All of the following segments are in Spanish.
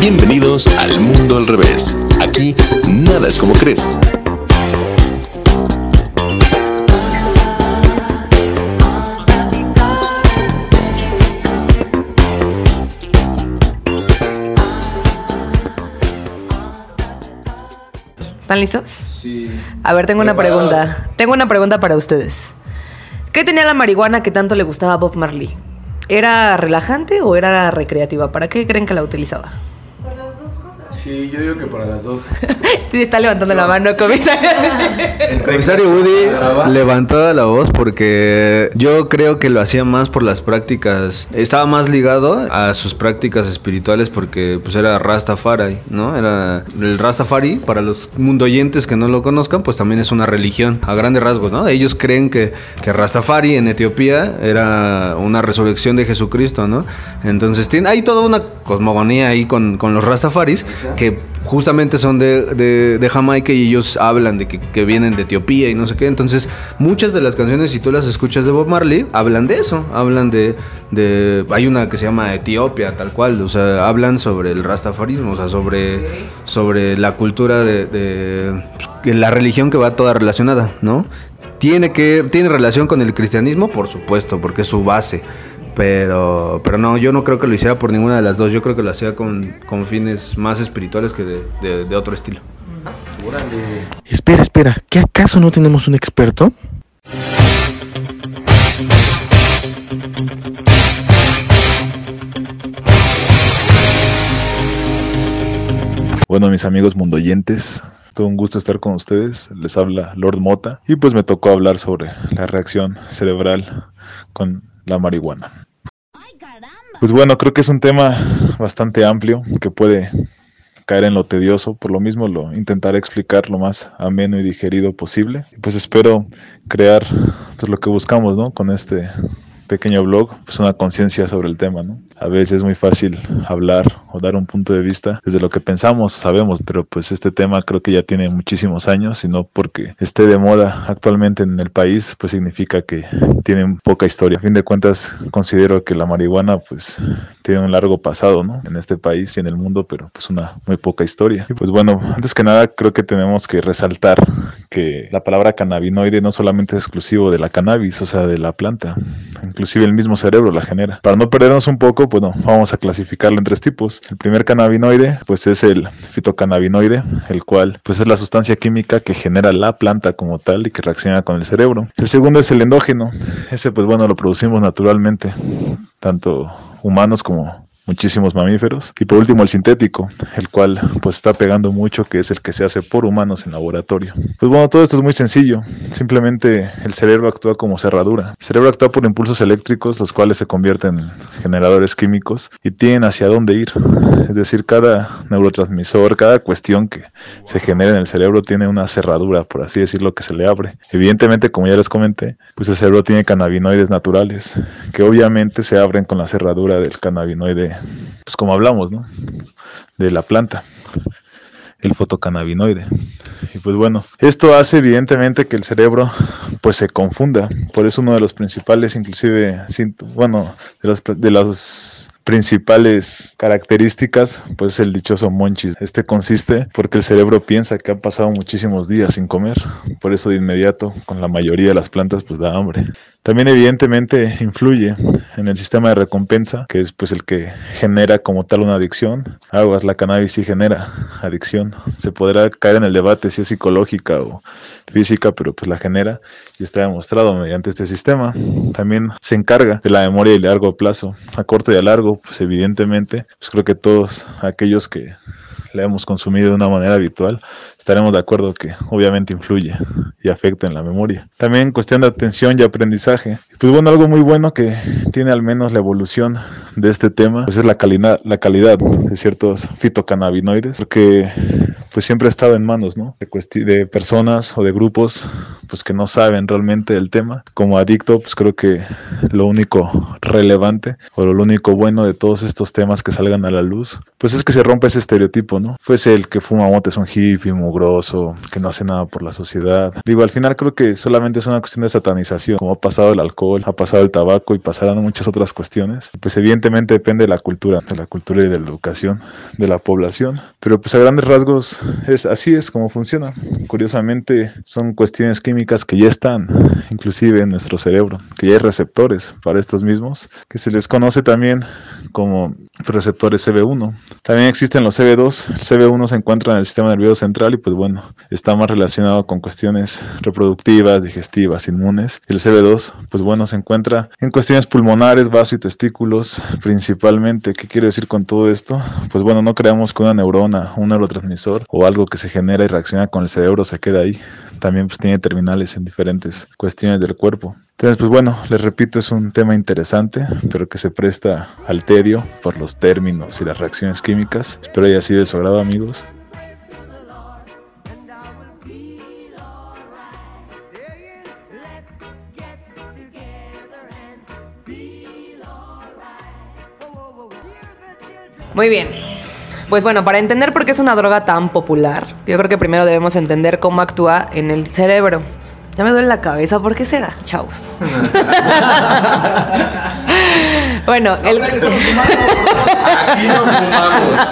Bienvenidos al Mundo al Revés. Aquí nada es como crees. ¿Están listos? Sí. A ver, tengo una pregunta. Tengo una pregunta para ustedes. ¿Qué tenía la marihuana que tanto le gustaba a Bob Marley? ¿Era relajante o era recreativa? ¿Para qué creen que la utilizaba? Sí, yo digo que para las dos. Está levantando la mano, comisario. El comisario Woody levantaba la voz porque yo creo que lo hacía más por las prácticas. Estaba más ligado a sus prácticas espirituales porque pues era Rastafari, ¿no? Era el Rastafari, para los mundoyentes que no lo conozcan, pues también es una religión, a grandes rasgos, ¿no? Ellos creen que, que Rastafari en Etiopía era una resurrección de Jesucristo, ¿no? Entonces tiene, hay toda una cosmogonía ahí con, con los Rastafaris que justamente son de, de- Jamaica y ellos hablan de que, vienen de Etiopía y no sé qué. Entonces, muchas de las canciones, si tú las escuchas de Bob Marley, hablan de eso. Hablan de, de- Hay una que se llama Etiopía, tal cual. O sea, hablan sobre el rastafarismo, o sea, sobre, sobre la cultura de, de- la religión que va toda relacionada, ¿no? Tiene, que, tiene relación con el cristianismo, por supuesto, porque es su base. Pero, pero no, yo no creo que lo hiciera por ninguna de las dos. Yo creo que lo hacía con, con fines más espirituales que de, de- de otro estilo. Espera, espera, ¿qué acaso no tenemos un experto? Bueno, mis amigos mundoyentes, todo un gusto estar con ustedes. Les habla Lord Mota y pues me tocó hablar sobre la reacción cerebral con la marihuana. Pues bueno, creo que es un tema bastante amplio que puede caer en lo tedioso, por lo mismo lo intentaré explicar lo más ameno y digerido posible. Pues espero crear pues lo que buscamos, ¿no? Con este pequeño blog, pues una conciencia sobre el tema, ¿no? A veces es muy fácil hablar o dar un punto de vista desde lo que pensamos, sabemos, pero pues este tema creo que ya tiene muchísimos años y no porque esté de moda actualmente en el país, pues significa que tiene poca historia. A fin de cuentas, considero que la marihuana pues tiene un largo pasado, ¿no? En este país y en el mundo, pero pues una muy poca historia. Y pues bueno, antes que nada creo que tenemos que resaltar que la palabra cannabinoide no solamente es exclusivo de la cannabis, o sea, de la planta, inclusive el mismo cerebro la genera. Para no perdernos un poco, bueno, vamos a clasificarlo en tres tipos. El primer cannabinoide, pues es el fitocannabinoide, el cual pues es la sustancia química que genera la planta como tal y que reacciona con el cerebro. El segundo es el endógeno. Ese pues bueno, lo producimos naturalmente, tanto humanos como muchísimos mamíferos. Y por último el sintético, el cual pues está pegando mucho, que es el que se hace por humanos en laboratorio. Pues bueno, todo esto es muy sencillo. Simplemente el cerebro actúa como cerradura. El cerebro actúa por impulsos eléctricos, los cuales se convierten en generadores químicos y tienen hacia dónde ir. Es decir, cada neurotransmisor, cada cuestión que se genera en el cerebro tiene una cerradura, por así decirlo, que se le abre. Evidentemente, como ya les comenté, pues el cerebro tiene cannabinoides naturales, que obviamente se abren con la cerradura del cannabinoide, pues como hablamos, ¿no? De la planta el fotocannabinoide. Y pues bueno, esto hace evidentemente que el cerebro pues se confunda. Por eso uno de los principales, inclusive, bueno, de los, de las principales características, pues el dichoso monchis. Este consiste porque el cerebro piensa que ha pasado muchísimos días sin comer. Por eso de inmediato, con la mayoría de las plantas, pues da hambre. También evidentemente influye en el sistema de recompensa, que es pues el que genera como tal una adicción. Aguas, la cannabis sí genera adicción. Se podrá caer en el debate si es psicológica o física, pero pues la genera y está demostrado mediante este sistema. También se encarga de la memoria y largo plazo. A corto y a largo, pues evidentemente, pues creo que todos aquellos que la hemos consumido de una manera habitual, estaremos de acuerdo que obviamente influye y afecta en la memoria. También cuestión de atención y aprendizaje. Pues bueno, algo muy bueno que tiene al menos la evolución de este tema, pues es la calidad, la calidad de ciertos fitocannabinoides, porque pues siempre ha estado en manos, de personas o de grupos pues que no saben realmente del tema. Como adicto, pues creo que lo único relevante o lo único bueno de todos estos temas que salgan a la luz, pues es que se rompe ese estereotipo, estereotipo, ¿no? El que fuma mote un hippie, mugroso, que no hace nada por la sociedad. Digo, al final creo que solamente es una cuestión de satanización, como ha pasado el alcohol, ha pasado el tabaco y pasarán muchas otras cuestiones. Pues evidentemente depende de la cultura, de la cultura y de la educación de la población, pero pues a grandes rasgos es así es como funciona. Curiosamente son cuestiones químicas que ya están inclusive en nuestro cerebro, que ya hay receptores para estos mismos, que se les conoce también como receptores CB1. También existen los CB2. El CB1 se encuentra en el sistema nervioso central y pues bueno, está más relacionado con cuestiones reproductivas, digestivas, inmunes. El CB2 pues bueno, se encuentra en cuestiones pulmonares, vaso y testículos principalmente. ¿Qué quiero decir con todo esto? Pues bueno, no creamos que una neurona, un neurotransmisor o algo que se genera y reacciona con el cerebro se queda ahí también pues tiene terminales en diferentes cuestiones del cuerpo. Entonces, pues bueno, les repito, es un tema interesante, pero que se presta al tedio por los términos y las reacciones químicas. Espero haya sido de su agrado, amigos. Muy bien. Pues bueno, para entender por qué es una droga tan popular, yo creo que primero debemos entender cómo actúa en el cerebro. Ya me duele la cabeza, ¿por qué será? Chaus. bueno, el... Aquí no fumamos.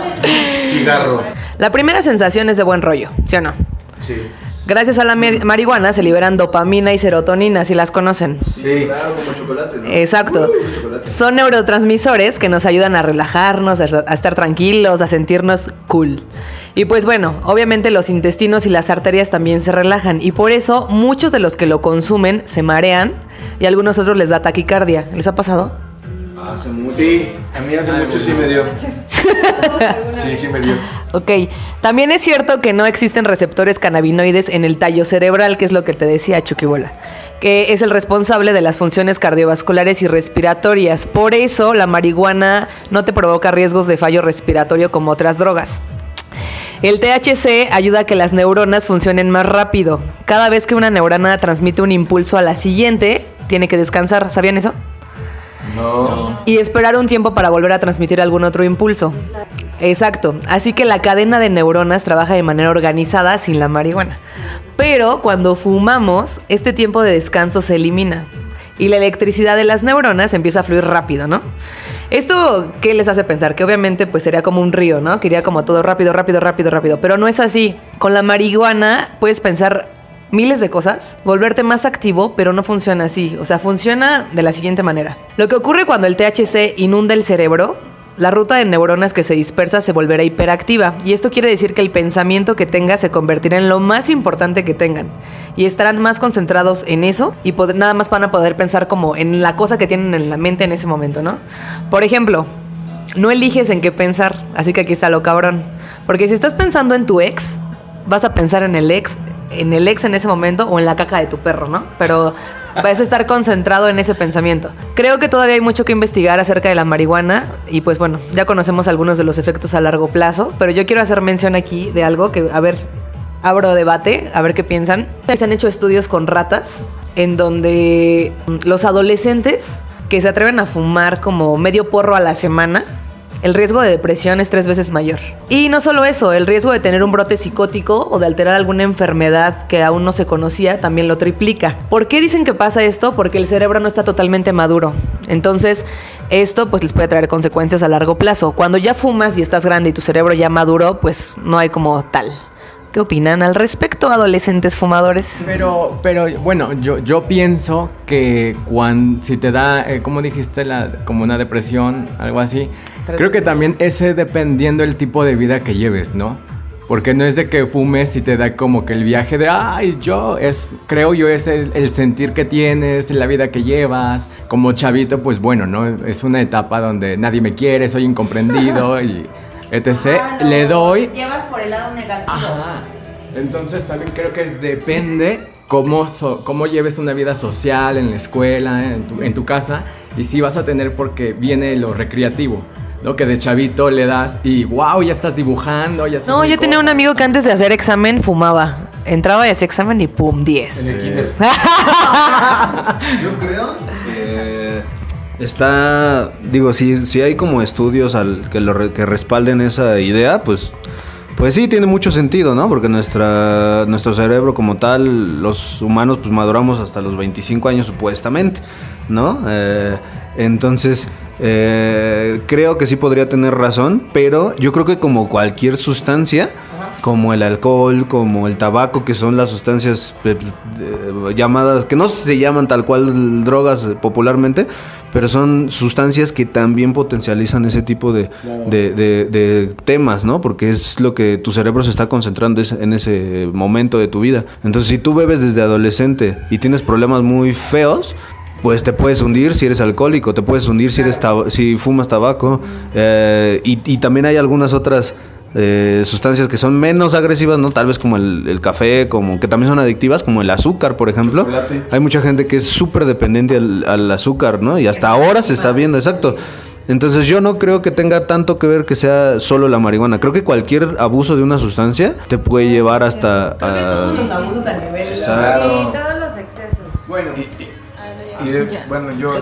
Cigarro. La primera sensación es de buen rollo, ¿sí o no? Sí. Gracias a la mar- marihuana se liberan dopamina y serotonina, si las conocen. Sí. Claro, como chocolate, ¿no? Exacto. Chocolate. Son neurotransmisores que nos ayudan a relajarnos, a a estar tranquilos, a sentirnos cool. Y pues bueno, obviamente los intestinos y las arterias también se relajan y por eso muchos de los que lo consumen se marean y a algunos otros les da taquicardia. ¿Les ha pasado? Hace mucho. Sí, a mí hace mucho sí me dio. Sí, sí me dio. Ok, también es cierto que no existen receptores cannabinoides en el tallo cerebral, que es lo que te decía Chuquibola, que es el responsable de las funciones cardiovasculares y respiratorias. Por eso la marihuana no te provoca riesgos de fallo respiratorio como otras drogas. El THC ayuda a que las neuronas funcionen más rápido. Cada vez que una neurona transmite un impulso a la siguiente, tiene que descansar. ¿Sabían eso? No. y esperar un tiempo para volver a transmitir algún otro impulso. Exacto, así que la cadena de neuronas trabaja de manera organizada sin la marihuana. Pero cuando fumamos, este tiempo de descanso se elimina y la electricidad de las neuronas empieza a fluir rápido, ¿no? Esto, ¿qué les hace pensar? Que obviamente pues sería como un río, ¿no? Que iría como todo rápido, rápido, rápido, rápido. Pero no es así. Con la marihuana puedes pensar miles de cosas, volverte más activo, pero no funciona así. O sea, funciona de la siguiente manera. Lo que ocurre cuando el THC inunda el cerebro, la ruta de neuronas que se dispersa se volverá hiperactiva. Y esto quiere decir que el pensamiento que tengas se convertirá en lo más importante que tengan. Y estarán más concentrados en eso y nada más van a poder pensar como en la cosa que tienen en la mente en ese momento, ¿no? Por ejemplo, no eliges en qué pensar, así que aquí está lo cabrón. Porque si estás pensando en tu ex, vas a pensar en el ex, en el ex en ese momento o en la caca de tu perro, ¿no? Pero vas a estar concentrado en ese pensamiento. Creo que todavía hay mucho que investigar acerca de la marihuana y pues bueno, ya conocemos algunos de los efectos a largo plazo, pero yo quiero hacer mención aquí de algo que, a ver, abro debate, a ver qué piensan. Se han hecho estudios con ratas en donde mm, los adolescentes que se atreven a fumar como medio porro a la semana, el riesgo de depresión es tres veces mayor. Y no solo eso, el riesgo de tener un brote psicótico o de alterar alguna enfermedad que aún no se conocía también lo triplica. ¿Por qué dicen que pasa esto? Porque el cerebro no está totalmente maduro. Entonces, esto pues les puede traer consecuencias a largo plazo. Cuando ya fumas y estás grande y tu cerebro ya maduro, pues no hay como tal. ¿Qué opinan al respecto, adolescentes fumadores? Pero, pero bueno, yo, yo pienso que cuando, si te da, eh, como dijiste, la, como una depresión, algo así, creo que también ese dependiendo el tipo de vida que lleves, ¿no? Porque no es de que fumes y te da como que el viaje de, ay, yo, es, creo yo, es el, el sentir que tienes, la vida que llevas. Como chavito, pues bueno, ¿no? Es una etapa donde nadie me quiere, soy incomprendido y etc. Ah, no. Le doy Llevas por el lado negativo. Ajá. Entonces también creo que es- depende cómo, so- cómo lleves una vida social en la escuela, en tu, en tu casa, y si vas a tener porque viene lo recreativo, ¿no? Que de chavito le das y wow, ya estás dibujando, ya No, yo tenía un amigo que antes de hacer examen fumaba. Entraba y hacía examen y pum, 10. En el kinder. Yo creo que está, digo, si, si hay como estudios al, que, lo que respalden esa idea, pues Pues sí, tiene mucho sentido, ¿no? Porque nuestra, nuestro cerebro como tal, los humanos, pues maduramos hasta los 25 años supuestamente, ¿no? Eh, entonces, eh, creo que sí podría tener razón, pero yo creo que como cualquier sustancia, como el alcohol, como el tabaco, que son las sustancias eh, eh, llamadas, que no se llaman tal cual drogas popularmente, pero son sustancias que también potencializan ese tipo de, de- de- de temas, ¿no? Porque es lo que tu cerebro se está concentrando en ese momento de tu vida. Entonces, si tú bebes desde adolescente y tienes problemas muy feos, pues te puedes hundir si eres alcohólico, te puedes hundir si eres tab- si fumas tabaco eh, y, y también hay algunas otras eh, sustancias que son menos agresivas, ¿no? Tal vez como el, el café, como que también son adictivas, como el azúcar, por ejemplo. Hay mucha gente que es súper dependiente al, al azúcar, ¿no? Y hasta ahora se está viendo, exacto. Entonces yo no creo que tenga tanto que ver que sea solo la marihuana. Creo que cualquier abuso de una sustancia te puede llevar hasta... Creo que a- todos los abusos a nivel. Exacto. Sí, todos los excesos. Bueno, Y y de, bueno, yo.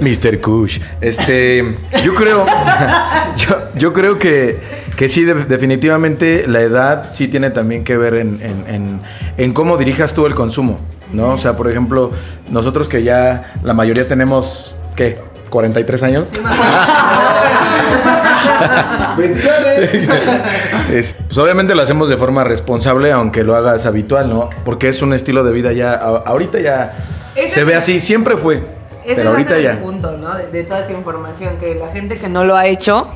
Mr. Kush. Este. Yo creo. yo, yo creo que, que sí, definitivamente la edad sí tiene también que ver en, en, en, en cómo dirijas tú el consumo. ¿No? O sea, por ejemplo, nosotros que ya la mayoría tenemos, ¿qué? 43 años. Es- pues obviamente lo hacemos de forma responsable, aunque lo hagas habitual, ¿no? Porque es un estilo de vida ya, ahorita ya Ese se ve así, siempre fue, Ese pero ahorita ya. el punto, ¿no? De, de toda esta información, que la gente que no lo ha hecho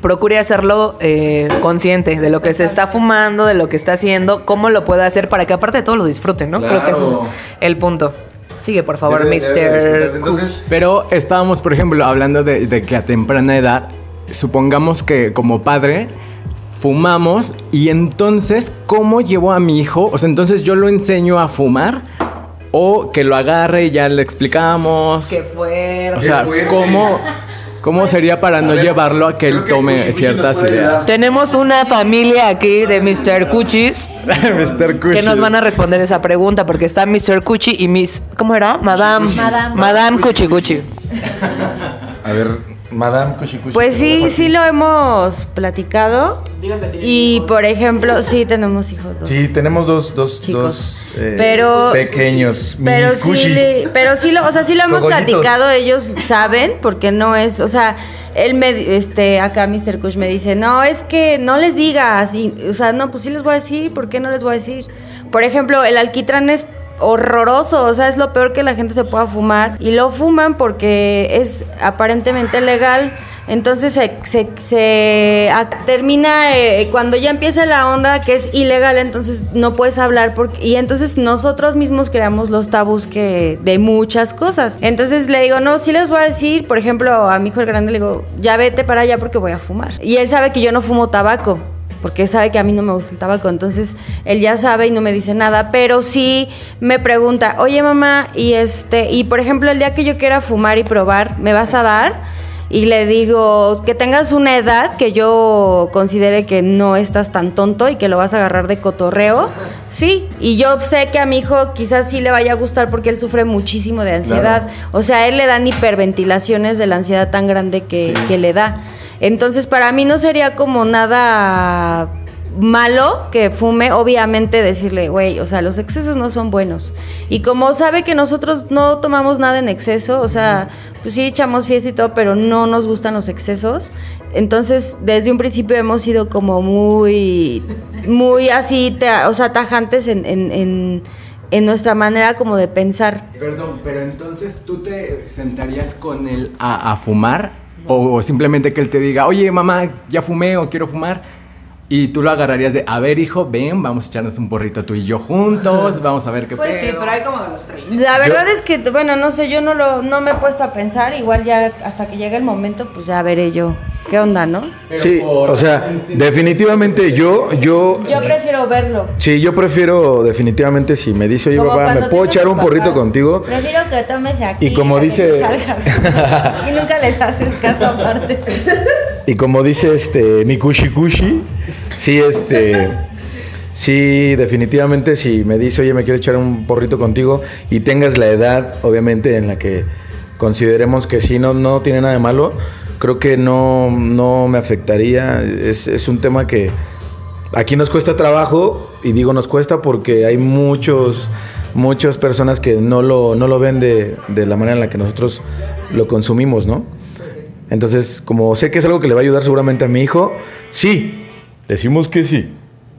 procure hacerlo eh, consciente de lo que se está fumando, de lo que está haciendo, cómo lo puede hacer para que aparte de todo lo disfruten, ¿no? Creo que ese es Claro. el punto. Sigue, por favor, Debe- debe de Mr. Pero estábamos, por ejemplo, hablando de, de que a temprana edad, supongamos que como padre fumamos y entonces, ¿cómo llevo a mi hijo? O sea, entonces yo lo enseño a fumar o que lo agarre y ya le explicamos. Qué fuerte. o sea, fuerte. ¿cómo, ¿cómo sería para no ver, llevarlo a que él que tome Kushi ciertas ideas? Tenemos una familia aquí de Mr. Cuchis Mr. Kush. que nos van a responder esa pregunta porque está Mr. Cuchi y Miss ¿cómo era? Madame Madame. Madame Cuchi Cuchi. A ver, Madame Kushi Kushi. Pues sí, sí lo hemos platicado. Y por ejemplo, sí tenemos hijos dos. Sí, tenemos dos, dos, Chicos. dos eh, pero pequeños, pero sí, le- pero sí lo, o sea, sí lo hemos Cogollitos. platicado, ellos saben, porque no es, o sea, él me, este, acá Mr. Kush me dice, no, es que no les digas, y, o sea, no, pues sí les voy a decir, ¿por qué no les voy a decir? Por ejemplo, el alquitrán es horroroso, o sea, es lo peor que la gente se pueda fumar, y lo fuman porque es aparentemente legal, entonces se, se, se termina eh, cuando ya empieza la onda que es ilegal, entonces no puedes hablar porque, y entonces nosotros mismos creamos los tabús que de muchas cosas. Entonces le digo, no, sí les voy a decir, por ejemplo, a mi hijo el grande le digo, ya vete para allá porque voy a fumar. Y él sabe que yo no fumo tabaco. Porque sabe que a mí no me gusta el tabaco, entonces él ya sabe y no me dice nada, pero sí me pregunta, oye mamá, y este, y por ejemplo el día que yo quiera fumar y probar, ¿me vas a dar? y le digo que tengas una edad que yo considere que no estás tan tonto y que lo vas a agarrar de cotorreo. Sí, y yo sé que a mi hijo quizás sí le vaya a gustar porque él sufre muchísimo de ansiedad. O sea, a él le dan hiperventilaciones de la ansiedad tan grande que, que le da. Entonces, para mí no sería como nada malo que fume, obviamente decirle, güey, o sea, los excesos no son buenos. Y como sabe que nosotros no tomamos nada en exceso, o sea, pues sí echamos fiesta y todo, pero no nos gustan los excesos. Entonces, desde un principio hemos sido como muy, muy así, o sea, tajantes en, en, en, nuestra manera como de pensar. Perdón, pero entonces tú te sentarías con él a fumar o, o simplemente que él te diga, oye mamá, ya fumé o quiero fumar. Y tú lo agarrarías de, a ver hijo, ven, vamos a echarnos un porrito tú y yo juntos, vamos a ver qué Pues sí, pedo". pero hay como los tres. La verdad es que, bueno, no sé, yo no lo no me he puesto a pensar, igual ya hasta que llegue el momento, pues ya veré yo qué onda, ¿no? Pero Sí, por o sea, definitivamente yo, yo, Yo prefiero verlo. sí, yo prefiero definitivamente si me dice, oye Como papá, ¿me puedo echar un porrito contigo? Prefiero que tomes aquí. Y como dice- y nunca les haces caso aparte. Y como dice este mi kushi kushi, sí, este, sí, definitivamente si me dice, oye, me quiero echar un porrito contigo y tengas la edad, obviamente, en la que consideremos que sí, no, no tiene nada de malo, creo que no, no me afectaría. Es, es un tema que aquí nos cuesta trabajo, y digo nos cuesta porque hay muchos, muchas personas que no lo, no lo ven de, de la manera en la que nosotros lo consumimos, ¿no? Entonces, como sé que es algo que le va a ayudar seguramente a mi hijo, sí, decimos que sí.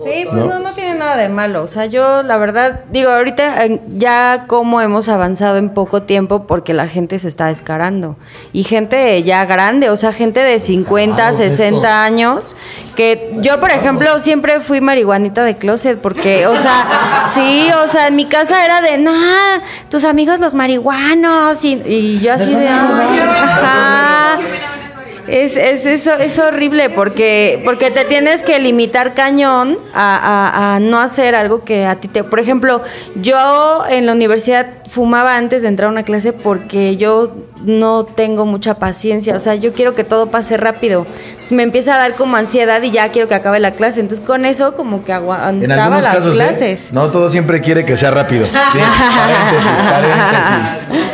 Sí, pues no, no, tiene nada de malo. O sea, yo la verdad, digo, ahorita ya como hemos avanzado en poco tiempo porque la gente se está descarando. Y gente ya grande, o sea, gente de 50, 60 años, que yo, por ejemplo, siempre fui marihuanita de closet porque, o sea, sí, o sea, en mi casa era de, nada, tus amigos los marihuanos. Y, y yo así de, "Ay, ajá. Es, es, eso, es horrible porque, porque te tienes que limitar cañón a, a- a no hacer algo que a ti te... Por ejemplo, yo en la universidad fumaba antes de entrar a una clase porque yo no tengo mucha paciencia, o sea, yo quiero que todo pase rápido. Entonces, me empieza a dar como ansiedad y ya quiero que acabe la clase. Entonces con eso como que aguantaba las casos, ¿eh? clases. no todo siempre quiere que sea rápido. Sí, paréntesis, paréntesis.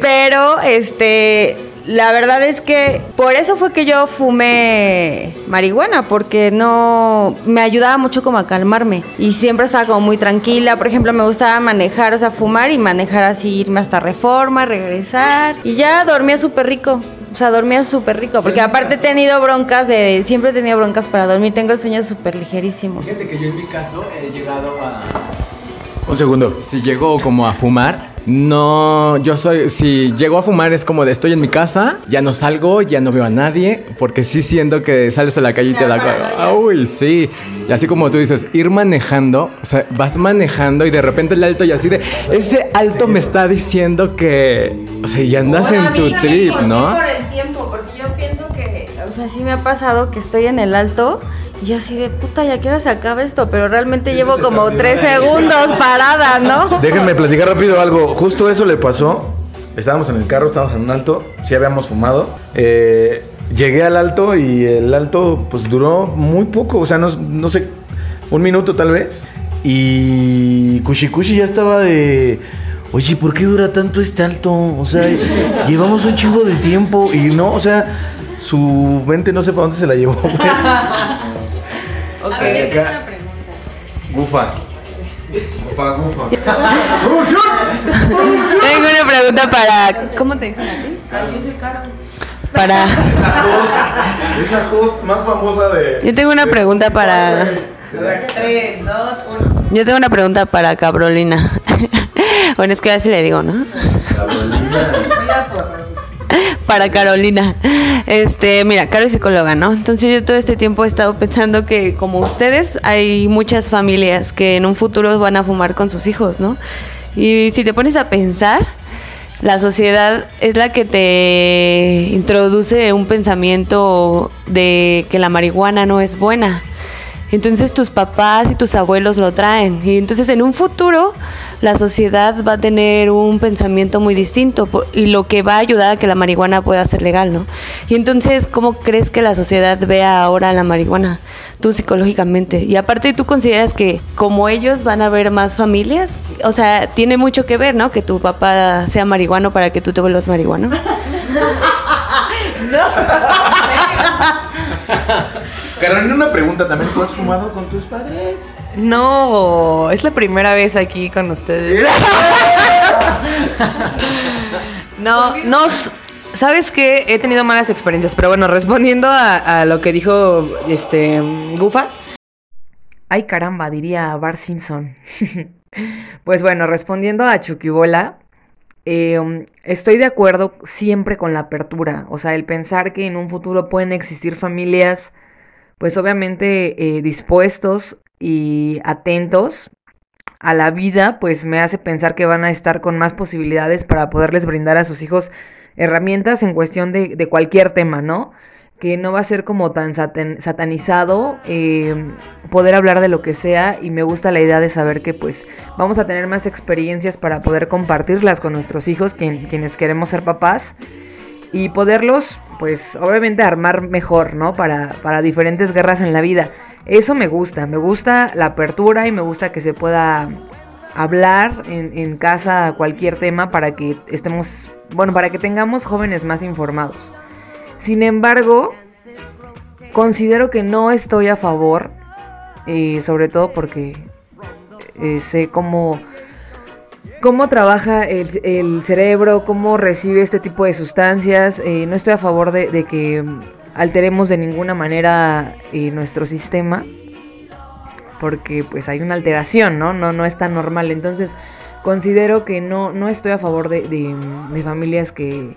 Pero, este, la verdad es que por eso fue que yo fumé marihuana, porque no me ayudaba mucho como a calmarme. Y siempre estaba como muy tranquila. Por ejemplo, me gustaba manejar, o sea, fumar y manejar así, irme hasta reforma, regresar. Y ya dormía súper rico. O sea, dormía súper rico. Porque aparte he tenido broncas de. Siempre he tenido broncas para dormir. Tengo el sueño súper ligerísimo. Fíjate que yo en mi caso he llegado a... Un segundo. Si llego como a fumar, no, yo soy, si llego a fumar es como de estoy en mi casa, ya no salgo, ya no veo a nadie, porque sí siento que sales a la calle y te da... Uy, sí. Y así como tú dices, ir manejando, o sea, vas manejando y de repente el alto y así de, ese alto me está diciendo que, o sea, y andas en tu trip, ¿no? por el tiempo, porque yo pienso que, o sea, sí me ha pasado que estoy en el alto y así de puta, ya quiero se acaba esto, pero realmente llevo como tres segundos parada, ¿no? Déjenme platicar rápido algo. Justo eso le pasó. Estábamos en el carro, estábamos en un alto, sí habíamos fumado. Eh, llegué al alto y el alto pues duró muy poco, o sea, no, no sé, un minuto tal vez. Y Kushi Kushi ya estaba de... Oye, ¿por qué dura tanto este alto? O sea, llevamos un chingo de tiempo y no, o sea, su mente no sé para dónde se la llevó. güey. Acá. Gufa. Gufa, gufa. Tengo una pregunta para. ¿Cómo te dicen a ti? Para. Es la host más famosa de. Yo tengo una pregunta para. Yo tengo una pregunta para Cabrolina. bueno, es que así le digo, ¿no? Para Carolina. Este, mira, Caro es psicóloga, ¿no? Entonces yo todo este tiempo he estado pensando que como ustedes hay muchas familias que en un futuro van a fumar con sus hijos, ¿no? Y si te pones a pensar, la sociedad es la que te introduce un pensamiento de que la marihuana no es buena. Entonces tus papás y tus abuelos lo traen. Y entonces en un futuro la sociedad va a tener un pensamiento muy distinto por- y lo que va a ayudar a que la marihuana pueda ser legal, ¿no? Y entonces, ¿cómo crees que la sociedad vea ahora la marihuana? Tú psicológicamente. Y aparte, ¿tú consideras que como ellos van a haber más familias? O sea, tiene mucho que ver, ¿no? Que tu papá sea marihuano para que tú te vuelvas marihuano. Carolina, una pregunta también. ¿Tú has fumado con tus padres? No, es la primera vez aquí con ustedes. no, no, s- ¿sabes qué? He tenido malas experiencias, pero bueno, respondiendo a, a lo que dijo este Gufa. Ay, caramba, diría Bart Simpson. pues bueno, respondiendo a Chuquibola, eh, estoy de acuerdo siempre con la apertura, o sea, el pensar que en un futuro pueden existir familias, pues obviamente eh, dispuestos y atentos a la vida, pues me hace pensar que van a estar con más posibilidades para poderles brindar a sus hijos herramientas en cuestión de, cualquier tema, ¿no? Que no va a ser como tan satan- satanizado eh, poder hablar de lo que sea y me gusta la idea de saber que pues vamos a tener más experiencias para poder compartirlas con nuestros hijos, quien- quienes queremos ser papás y poderlos, pues obviamente armar mejor, ¿no? Para, para diferentes guerras en la vida. Eso me gusta, me gusta la apertura y me gusta que se pueda hablar en, en casa cualquier tema para que estemos, bueno, para que tengamos jóvenes más informados. sin embargo, considero que no estoy a favor, y sobre todo porque eh, sé cómo, cómo trabaja el, cerebro, cómo recibe este tipo de sustancias. eh, no estoy a favor de, que alteremos de ninguna manera eh, nuestro sistema, porque pues hay una alteración, ¿no? No, no es tan normal. Entonces, considero que no, no estoy a favor de, de- de familias que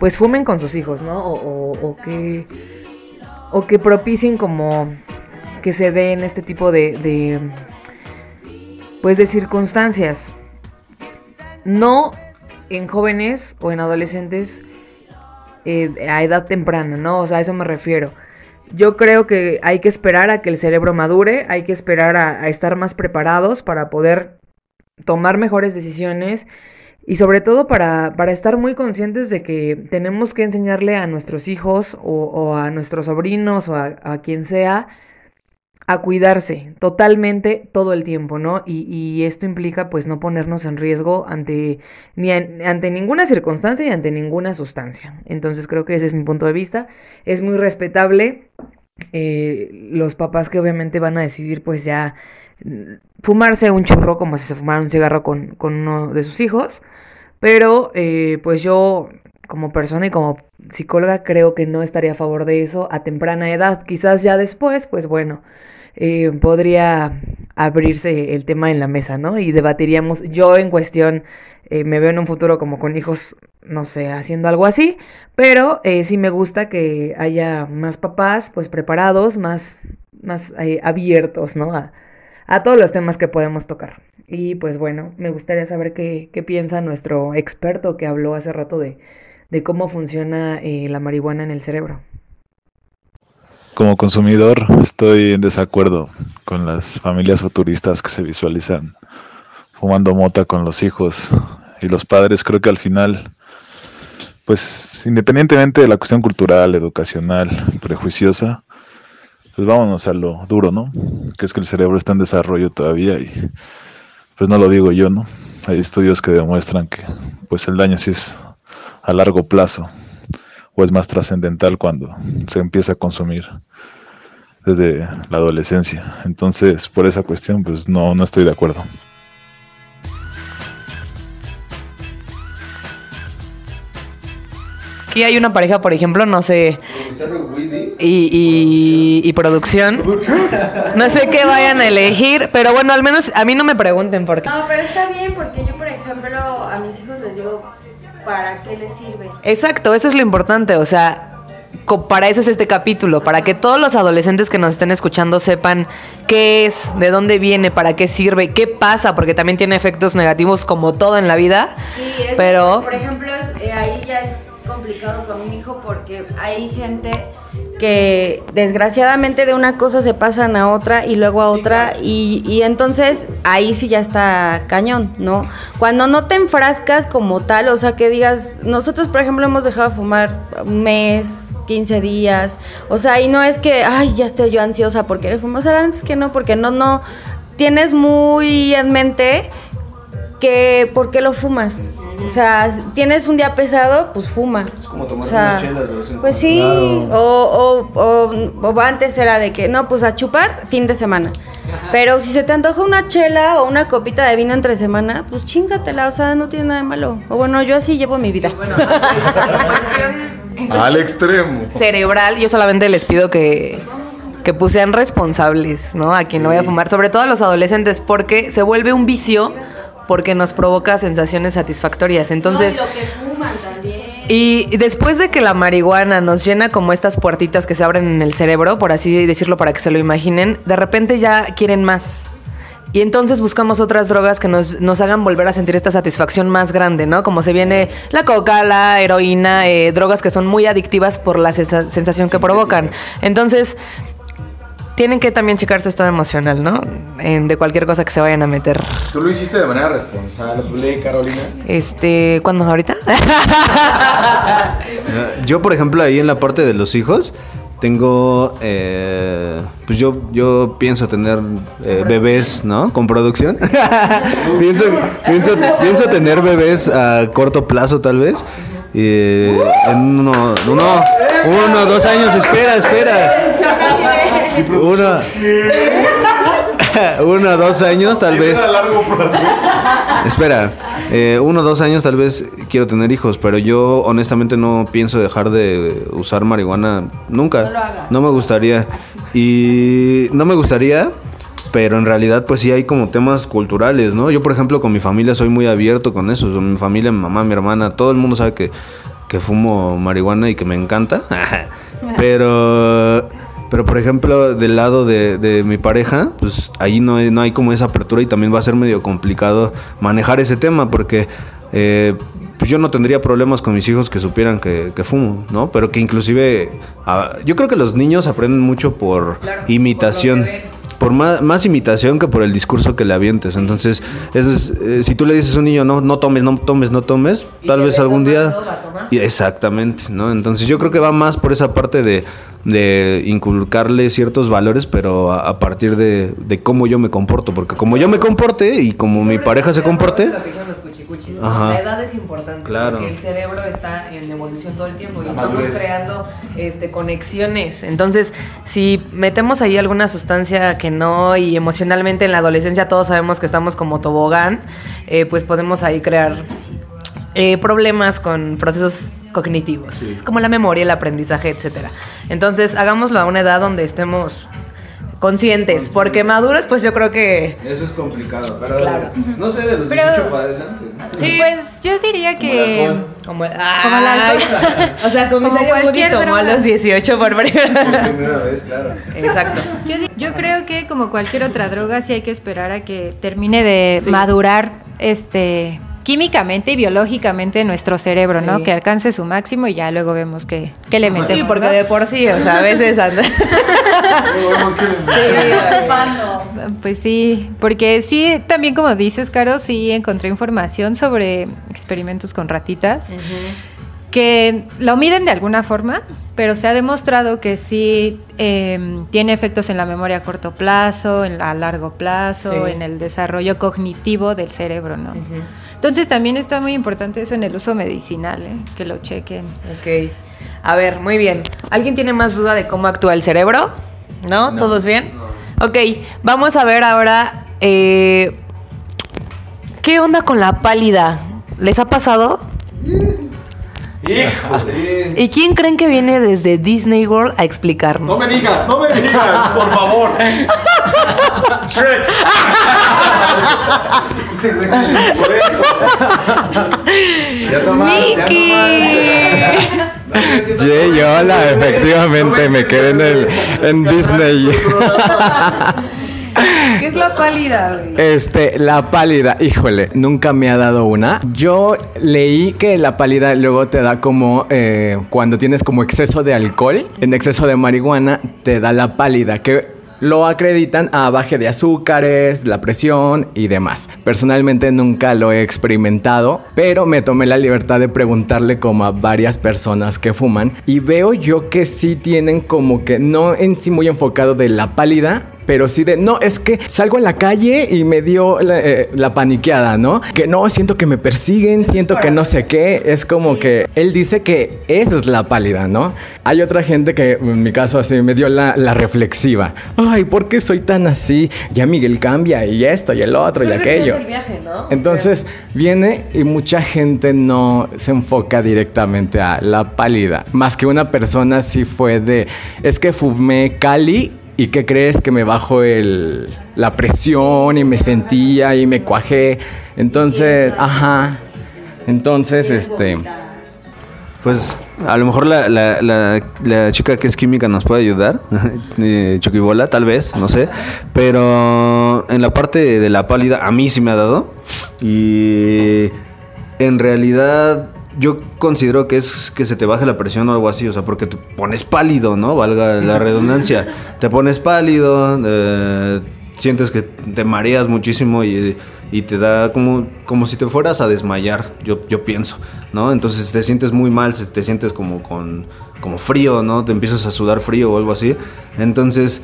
pues fumen con sus hijos, ¿no? O, o- o que o que propicien como que se den este tipo de, de pues de circunstancias. No en jóvenes o en adolescentes eh, a edad temprana, ¿no? O sea, a eso me refiero. Yo creo que hay que esperar a que el cerebro madure, hay que esperar a, estar más preparados para poder tomar mejores decisiones y sobre todo para, para estar muy conscientes de que tenemos que enseñarle a nuestros hijos o, a nuestros sobrinos o a quien sea a cuidarse totalmente todo el tiempo, ¿no? Y, esto implica pues no ponernos en riesgo ante, ni an- ante ninguna circunstancia y ante ninguna sustancia. Entonces creo que ese es mi punto de vista. Es muy respetable eh, los papás que obviamente van a decidir pues ya mm, fumarse un churro como si se fumara un cigarro con, con uno de sus hijos. Pero eh, pues yo como persona y como psicóloga creo que no estaría a favor de eso a temprana edad. Quizás ya después, pues bueno, eh, podría abrirse el tema en la mesa, ¿no? Y debatiríamos, yo en cuestión, eh, me veo en un futuro como con hijos, no sé, haciendo algo así, pero eh, sí me gusta que haya más papás, pues preparados, más, más abiertos, ¿no? A, a todos los temas que podemos tocar. Y pues bueno, me gustaría saber qué, qué piensa nuestro experto que habló hace rato de, de cómo funciona eh, la marihuana en el cerebro. Como consumidor estoy en desacuerdo con las familias futuristas que se visualizan fumando mota con los hijos y los padres. Creo que al final, pues independientemente de la cuestión cultural, educacional, prejuiciosa, pues vámonos a lo duro, ¿no? Que es que el cerebro está en desarrollo todavía y pues no lo digo yo, ¿no? Hay estudios que demuestran que pues el daño sí es a largo plazo o es más trascendental cuando se empieza a consumir desde la adolescencia. Entonces, por esa cuestión, pues no, no estoy de acuerdo. Aquí hay una pareja, por ejemplo, no sé. Y, y- y producción. No sé qué vayan a elegir, pero bueno, al menos a mí no me pregunten por qué. No, pero está bien porque yo, por ejemplo, a mis hijos les digo, ¿para qué les sirve? Exacto, eso es lo importante, o sea, para eso es este capítulo, para que todos los adolescentes que nos estén escuchando sepan qué es, de dónde viene, para qué sirve, qué pasa, porque también tiene efectos negativos como todo en la vida. Sí, es pero por ejemplo, es- eh, ahí ya es complicado con un hijo porque hay gente que desgraciadamente de una cosa se pasan a otra y luego a otra y, y entonces ahí sí ya está cañón, ¿no? Cuando no te enfrascas como tal, o sea que digas, nosotros por ejemplo hemos dejado de fumar un mes, 15 días, o sea, y no es que, ay, ya estoy yo ansiosa porque le fumo, o sea, antes que no, porque no, no, tienes muy en mente que ¿por qué lo fumas? O sea, tienes un día pesado, pues fuma. Es como tomar Pues sí, o, o, o- o antes era de que, no, pues a chupar fin de semana. Pero si se te antoja una chela o una copita de vino entre semana, pues chingatela, o sea, no tiene nada de malo. O bueno, yo así llevo mi vida. Al extremo. cerebral, yo solamente les pido que, que pues sean responsables, ¿no? A quien lo vaya a fumar, sobre todo a los adolescentes, porque se vuelve un vicio porque nos provoca sensaciones satisfactorias. Entonces, No, y lo que fuman también. y después de que la marihuana nos llena como estas puertitas que se abren en el cerebro, por así decirlo para que se lo imaginen, de repente ya quieren más. Y entonces buscamos otras drogas que nos, nos hagan volver a sentir esta satisfacción más grande, ¿no? Como se viene la coca, la heroína, eh, drogas que son muy adictivas por la sensa- sensación que provocan. Entonces, tienen que también checar su estado emocional, ¿no? En- de cualquier cosa que se vayan a meter. Tú lo hiciste de manera responsable, Carolina. Este, ¿cuándo? ¿Ahorita? Yo, por ejemplo, ahí en la parte de los hijos, tengo, eh, pues yo, yo pienso tener eh, bebés, ¿no? Con producción. pienso, pienso, pienso tener bebés a corto plazo, tal vez. eh, en uno, uno, uno, dos años, espera, espera. Uno, uno, dos años tal vez. Espera, eh, uno o dos años tal vez quiero tener hijos, pero yo honestamente no pienso dejar de usar marihuana nunca. No, me gustaría. Y no me gustaría, pero en realidad pues sí hay como temas culturales, ¿no? Yo por ejemplo con mi familia soy muy abierto con eso. Mi familia, mi mamá, mi hermana, todo el mundo sabe que, que fumo marihuana y que me encanta. pero... Pero por ejemplo, del lado de, de, mi pareja, pues ahí no hay, no hay como esa apertura y también va a ser medio complicado manejar ese tema porque eh, pues yo no tendría problemas con mis hijos que supieran que, que fumo, ¿no? Pero que inclusive ah, yo creo que los niños aprenden mucho por imitación. Por, más, más, imitación que por el discurso que le avientes. Entonces, eso es, eh, si tú le dices a un niño, no, no tomes, no tomes, no tomes, tal vez algún día... Y exactamente, ¿no? Entonces yo creo que va más por esa parte de, de inculcarle ciertos valores, pero a, a partir de, de, cómo yo me comporto. Porque como yo me comporte y como mi pareja se comporte... Ajá. La edad es importante claro. porque el cerebro está en evolución todo el tiempo y estamos creando este, conexiones. Entonces, si metemos ahí alguna sustancia que no y emocionalmente en la adolescencia todos sabemos que estamos como tobogán, eh, pues podemos ahí crear eh, problemas con procesos cognitivos, sí. como la memoria, el aprendizaje, etcétera. Entonces, hagámoslo a una edad donde estemos conscientes, porque maduros, pues yo creo que... Eso es complicado, pero claro. no sé, de los pero, 18 para adelante. Sí. Pues yo diría que... Como el Como el alcohol. o sea, como, como cualquier tomó a los 18 por primera, por primera vez. claro. Exacto. Yo, yo, creo que como cualquier otra droga, sí hay que esperar a que termine de sí. madurar este químicamente y biológicamente nuestro cerebro, sí. ¿no? Que alcance su máximo y ya luego vemos qué, qué le metemos. Sí, porque ¿no? de por sí, o sea, a veces anda. sí, pues sí, porque sí, también como dices, Caro, sí encontré información sobre experimentos con ratitas. Uh -huh que lo miden de alguna forma, pero se ha demostrado que sí eh, tiene efectos en la memoria a corto plazo, en, a largo plazo, sí. en el desarrollo cognitivo del cerebro, ¿no? Uh -huh. Entonces también está muy importante eso en el uso medicinal, ¿eh? que lo chequen. Ok. A ver, muy bien. ¿Alguien tiene más duda de cómo actúa el cerebro? ¿No? no ¿Todos bien? No. Ok, vamos a ver ahora eh, qué onda con la pálida. ¿Les ha pasado? Hijo, sí. ¿Y quién creen que viene desde Disney World a explicarnos? No me digas, no me digas, por favor. Shrek. Por eso. Mickey. Jay, hola, efectivamente, me quedé en, el, en Disney. ¿Qué es la pálida, güey? Este, la pálida, híjole, nunca me ha dado una. Yo leí que la pálida luego te da como eh, cuando tienes como exceso de alcohol, en exceso de marihuana, te da la pálida, que lo acreditan a baje de azúcares, la presión y demás. Personalmente nunca lo he experimentado, pero me tomé la libertad de preguntarle como a varias personas que fuman y veo yo que sí tienen como que no en sí muy enfocado de la pálida, pero sí de, no, es que salgo a la calle y me dio la, eh, la, paniqueada, ¿no? Que no, siento que me persiguen, siento que no sé qué. Es como que él dice que esa es la pálida, ¿no? Hay otra gente que, en mi caso, así me dio la, la reflexiva. Ay, ¿por qué soy tan así? Ya Miguel cambia y esto y el otro pero y aquello. Es viaje, ¿no? Entonces, viene y mucha gente no se enfoca directamente a la pálida. Más que una persona sí fue de, es que fumé Cali ¿Y qué crees? Que me bajó el, la presión y me sentía y me cuajé. Entonces, ajá. Entonces, este... Pues a lo mejor la, la, la, la chica que es química nos puede ayudar. Choquibola, tal vez, no sé. Pero en la parte de la pálida, a mí sí me ha dado. Y en realidad yo considero que es que se te baje la presión o algo así, o sea, porque te pones pálido, ¿no? Valga la redundancia. Te pones pálido, eh, sientes que te mareas muchísimo y, y, te da como, como si te fueras a desmayar, yo, yo pienso, ¿no? Entonces te sientes muy mal, te sientes como con como frío, ¿no? Te empiezas a sudar frío o algo así. Entonces,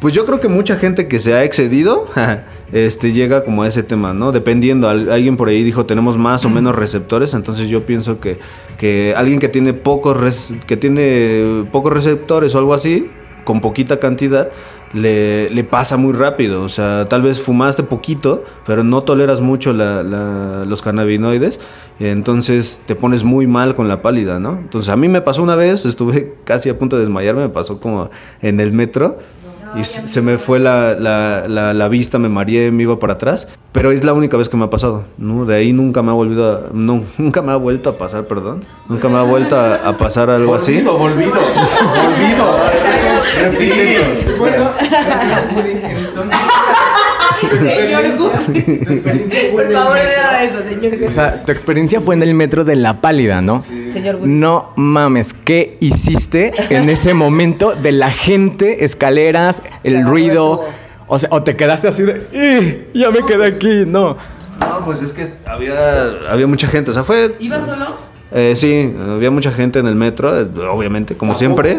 pues yo creo que mucha gente que se ha excedido este, llega como a ese tema, ¿no? Dependiendo, al- alguien por ahí dijo tenemos más o menos receptores, entonces yo pienso que, que alguien que tiene pocos res- que tiene pocos receptores o algo así, con poquita cantidad, le, le pasa muy rápido. O sea, tal vez fumaste poquito, pero no toleras mucho la- la- los cannabinoides. Entonces te pones muy mal con la pálida, ¿no? Entonces a mí me pasó una vez, estuve casi a punto de desmayarme, me pasó como en el metro. Y se me fue la, la- la- la vista, me mareé, me iba para atrás. Pero es la única vez que me ha pasado, ¿no? De ahí nunca me ha volvido a- no, nunca me ha vuelto a pasar, perdón. Nunca me ha vuelto a, a pasar algo así. Volvido, volvido. Volvido. Repite eso. Señor Gu- Por favor, no haga eso, señor Gu- O sea, tu experiencia fue en el metro de La Pálida, ¿no? Señor Gu- No mames, ¿qué hiciste en ese momento de la gente, escaleras, el Claro, ruido? O sea, o te quedaste así de, "Ih, ya me quedé aquí, no. No, pues es que había, había mucha gente. O sea, fue ¿Iba solo? Eh, sí, había mucha gente en el metro, eh, obviamente, como siempre.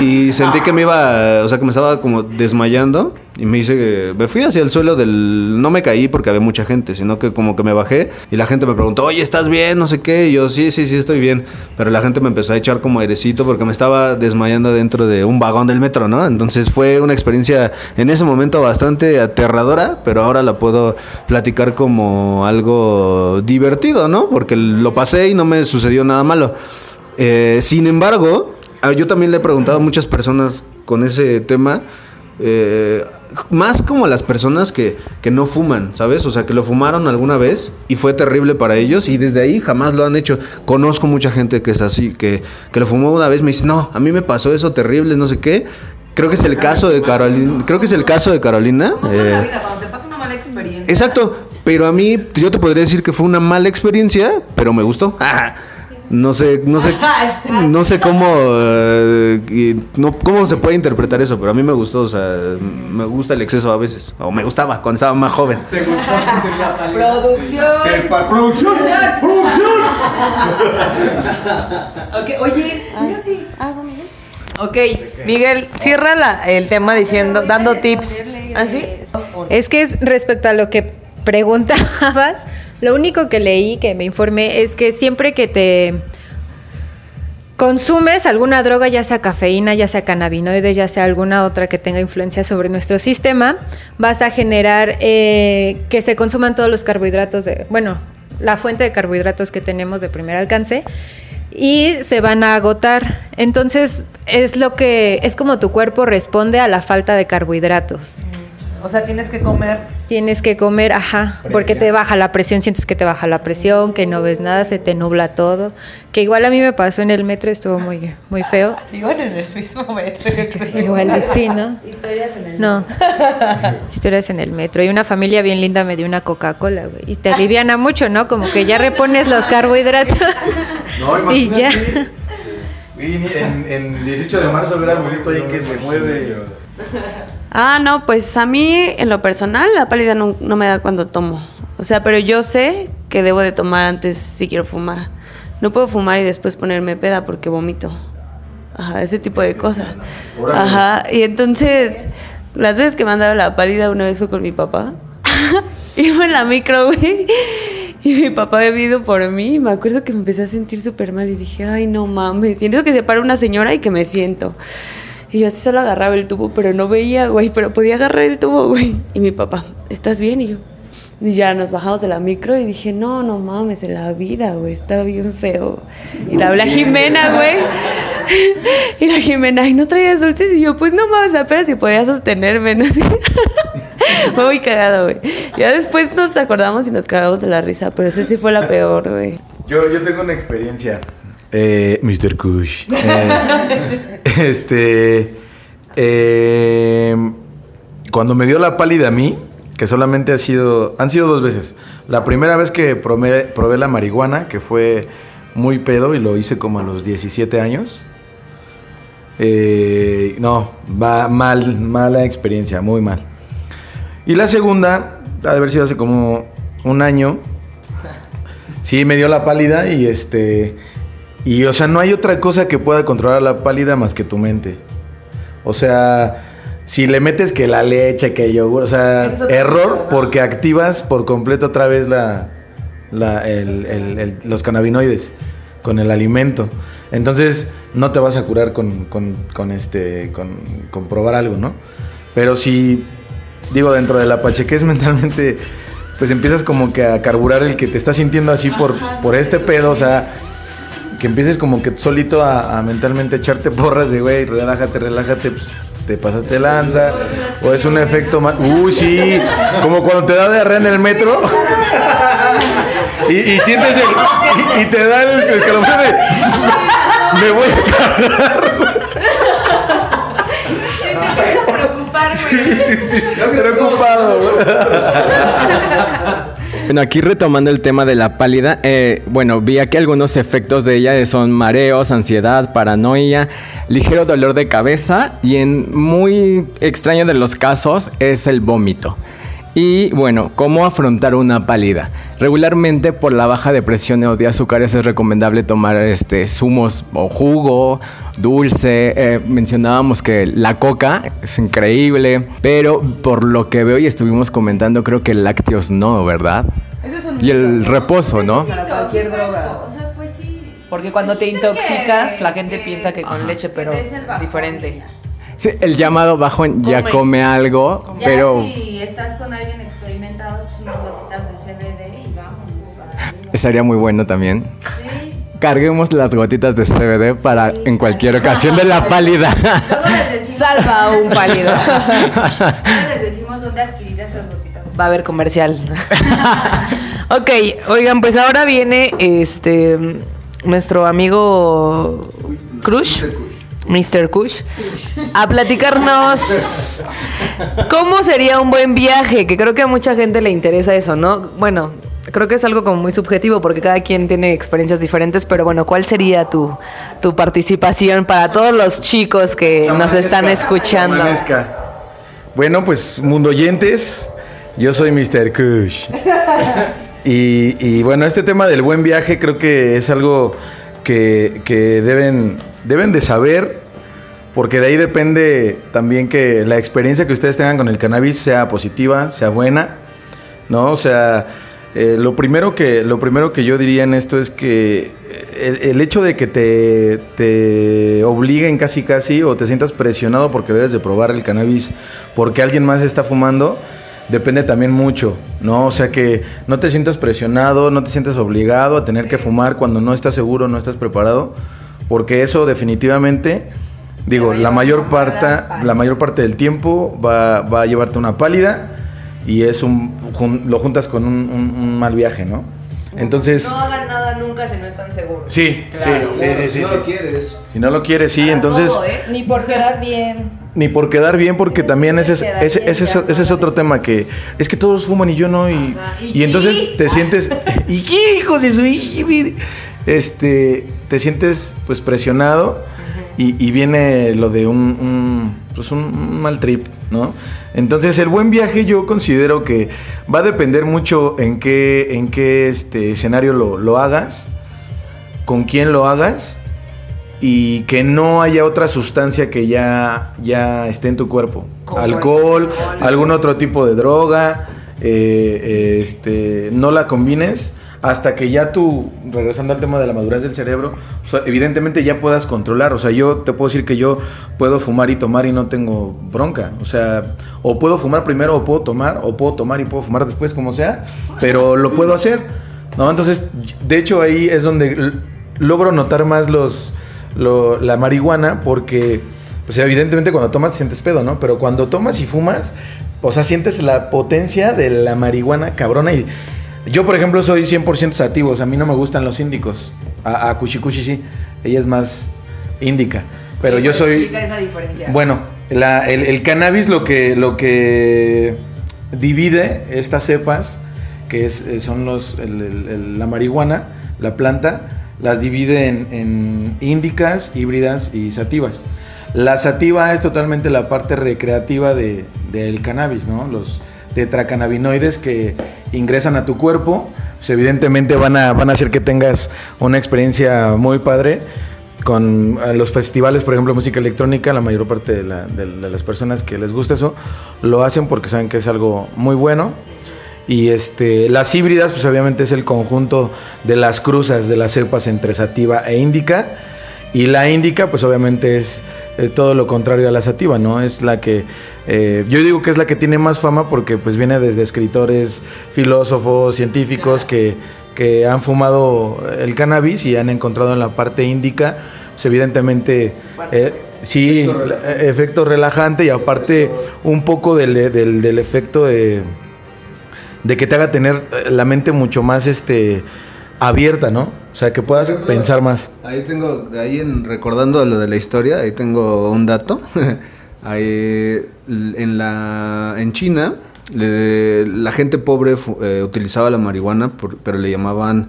Y sentí que me iba, o sea, que me estaba como desmayando. Y me hice, me fui hacia el suelo del... No me caí porque había mucha gente, sino que como que me bajé y la gente me preguntó, oye, ¿estás bien? No sé qué. Y yo, sí, sí, sí, estoy bien. Pero la gente me empezó a echar como airecito porque me estaba desmayando dentro de un vagón del metro, ¿no? Entonces fue una experiencia en ese momento bastante aterradora, pero ahora la puedo platicar como algo divertido, ¿no? Porque lo pasé y no me sucedió nada malo. Eh, sin embargo, ah, yo también le he preguntado a muchas personas con ese tema, eh, más como las personas que, que no fuman, ¿sabes? O sea, que lo fumaron alguna vez y fue terrible para ellos y desde ahí jamás lo han hecho. Conozco mucha gente que es así, que, que lo fumó una vez, me dice, no, a mí me pasó eso terrible, no sé qué. Creo que es el caso de Carolina. Creo que es el caso de Carolina. ¿Cómo eh. Exacto, pero a mí yo te podría decir que fue una mala experiencia, pero me gustó. Ah, no sé, no sé, no sé cómo, eh, y no, cómo se puede interpretar eso, pero a mí me gustó, o sea, me gusta el exceso a veces, o me gustaba cuando estaba más joven. Producción. ¡Producción! ¡Producción! Ok, oye. Ay, sí. Hago, Miguel. Ok, Miguel, cierra la- el tema diciendo, dando tips. ¿Así? Es que es respecto a lo que preguntabas, lo único que leí, que me informé, es que siempre que te consumes alguna droga, ya sea cafeína, ya sea cannabinoides, ya sea alguna otra que tenga influencia sobre nuestro sistema, vas a generar eh, que se consuman todos los carbohidratos, de, bueno, la fuente de carbohidratos que tenemos de primer alcance y se van a agotar. Entonces es lo que es como tu cuerpo responde a la falta de carbohidratos. O sea, tienes que comer. Tienes que comer, ajá, porque te baja la presión, sientes que te baja la presión, que no ves nada, se te nubla todo. Que igual a mí me pasó en el metro, estuvo muy, muy feo. Iban en el mismo metro. Igual de sí, ¿no? Historias en el No. Historias en el metro. Y una familia bien linda me dio una Coca-Cola, güey. Y te aliviana mucho, ¿no? Como que ya repones los carbohidratos. No, y ya. Y En, en 18 de marzo ver al ahí que se mueve. Ah, no, pues a mí en lo personal la pálida no, no me da cuando tomo. O sea, pero yo sé que debo de tomar antes si quiero fumar. No puedo fumar y después ponerme peda porque vomito. Ajá, ese tipo de cosas. Ajá, y entonces las veces que me han dado la pálida una vez fue con mi papá. Iba en la micro, güey. Y mi papá había bebido por mí. y Me acuerdo que me empecé a sentir súper mal y dije, ay, no mames. Y en eso que se para una señora y que me siento. Y yo así solo agarraba el tubo, pero no veía, güey, pero podía agarrar el tubo, güey. Y mi papá, ¿estás bien? Y yo, y ya nos bajamos de la micro y dije, no, no mames, en la vida, güey, está bien feo. Y le hablé a Jimena, güey. Y la Jimena, ay, ¿no traías dulces? Y yo, pues no mames, apenas si podía sostenerme, ¿no? Así. Fue muy cagado, güey. Ya después nos acordamos y nos cagamos de la risa, pero eso sí fue la peor, güey. Yo, yo tengo una experiencia. Eh, Mr. Kush. Eh, este. eh, cuando me dio la pálida a mí, que solamente ha sido. Han sido dos veces. La primera vez que probé, la marihuana, que fue muy pedo y lo hice como a los 17 años. Eh, no, va mal, mala experiencia, muy mal. Y la segunda, ha de haber sido hace como un año. Sí, me dio la pálida y este. Y o sea, no hay otra cosa que pueda controlar la pálida más que tu mente. O sea, si le metes que la leche, que el yogur, o sea, error porque activas por completo otra vez la, la- el- el- el- los cannabinoides con el alimento. Entonces, no te vas a curar con, con- con este, con, con probar algo, ¿no? Pero si, digo, dentro de la pachequez mentalmente, pues empiezas como que a carburar el que te estás sintiendo así por, por este pedo, o sea, que empieces como que solito a, a mentalmente echarte porras de, güey, relájate, relájate, pues te pasaste lanza, o es un efecto más... Uy, sí, como cuando te da diarrea en el metro. Y, y sientes el... Y, y te da el escalofrío de... Me voy a preocupado, güey. Bueno, aquí retomando el tema de la pálida, eh, bueno, vi aquí algunos efectos de ella, son mareos, ansiedad, paranoia, ligero dolor de cabeza y en muy extraño de los casos es el vómito. Y bueno, ¿cómo afrontar una pálida? Regularmente por la baja de presión o de azúcares es recomendable tomar este, zumos o jugo, dulce. eh, mencionábamos que la coca es increíble, pero por lo que veo y estuvimos comentando, creo que lácteos no, ¿verdad? Y el reposo, ¿no? Para cualquier droga. O sea, pues sí. Porque cuando te intoxicas, que- la gente que- piensa que con leche, pero es diferente. Ya. Sí, el llamado bajón ya Come. come algo, Ya pero si estás con alguien experimentado, pues unas gotitas de CBD y vámonos estaría muy bueno también. Sí. Carguemos las gotitas de CBD para en cualquier ocasión de la pálida. Luego les decimos, Salva a un pálido. luego les decimos dónde adquirir esas gotitas. Va a haber comercial. ok, oigan, pues ahora viene este nuestro amigo Crush, Mr. Kush, a platicarnos cómo sería un buen viaje, que creo que a mucha gente le interesa eso, ¿no? Bueno, creo que es algo como muy subjetivo porque cada quien tiene experiencias diferentes, pero bueno, ¿cuál sería tu, tu participación para todos los chicos que nos están escuchando? chamanesca. Bueno, pues mundo oyentes, yo soy Mr. Kush. Y, y, bueno, este tema del buen viaje creo que es algo que, que deben, deben de saber, porque de ahí depende también que la experiencia que ustedes tengan con el cannabis sea positiva, sea buena, ¿no? O sea, eh, lo, primero que, lo primero que yo diría en esto es que el, el hecho de que te, te obliguen casi casi o te sientas presionado porque debes de probar el cannabis porque alguien más está fumando, depende también mucho, ¿no? O sea que no te sientas presionado, no te sientas obligado a tener que fumar cuando no estás seguro, no estás preparado, porque eso definitivamente, digo, la mayor parte, la mayor parte del tiempo va, va a llevarte una pálida y es un jun- lo juntas con un, un- un mal viaje, ¿no? Entonces, No hagan nada nunca si no están seguros. sí, Claro. sí, sí, sí, sí, no sí. lo quieres. Si no lo quieres, sí, Para entonces todo, ¿eh? Ni por quedar bien. ni por quedar bien, porque también ese ese, bien, ese es, ya, ese es otro tema que es que todos fuman y yo no y, y ¿Y entonces te sientes y qué hijos de su este te sientes pues presionado y, y viene lo de un, un, pues un, mal trip, ¿no? Entonces el buen viaje yo considero que va a depender mucho en qué en qué este escenario lo, lo hagas, con quién lo hagas y que no haya otra sustancia que ya, ya esté en tu cuerpo. Alcohol, alcohol. algún otro tipo de droga, eh, este, no la combines hasta que ya tú, regresando al tema de la madurez del cerebro, evidentemente ya puedas controlar. O sea, yo te puedo decir que yo puedo fumar y tomar y no tengo bronca. O sea, o puedo fumar primero o puedo tomar, o puedo tomar y puedo fumar después, como sea, pero lo puedo hacer. ¿no? Entonces, de hecho ahí es donde logro notar más los, lo- la marihuana porque, pues evidentemente cuando tomas te sientes pedo, ¿no? Pero cuando tomas y fumas, o sea, sientes la potencia de la marihuana cabrona y... Yo, por ejemplo, soy 100% sativo, o sea, a mí no me gustan los índicos. A, a Kushi Kushi sí, ella es más índica. Pero yo soy... Esa diferencia. Bueno, la- el, el cannabis lo que, lo que divide estas cepas, que es, eh, son los, el- el- el- la marihuana, la planta, las divide en, en índicas, híbridas y sativas. La sativa es totalmente la parte recreativa de- del cannabis, ¿no? Los tetracannabinoides que ingresan a tu cuerpo, pues evidentemente van a, van a hacer que tengas una experiencia muy padre. con los festivales, por ejemplo, música electrónica, la mayor parte de, la- de- de las personas que les gusta eso lo hacen porque saben que es algo muy bueno. Y este, las híbridas, pues obviamente es el conjunto de las cruzas de las cepas entre sativa e índica. Y la índica, pues obviamente es eh, todo lo contrario a la sativa, ¿no? Es la que, eh, yo digo que es la que tiene más fama porque pues viene desde escritores, filósofos, científicos que, que han fumado el cannabis y han encontrado en la parte índica, pues evidentemente, eh, sí, eh, efecto relajante y aparte un poco del, del- del efecto de de que te haga tener la mente mucho más este abierta, ¿no? O sea, que puedas pensar más. Ahí tengo, ahí en, recordando lo de la historia, ahí tengo un dato. l- en, la, en China, le- la gente pobre eh, utilizaba la marihuana, por- pero le llamaban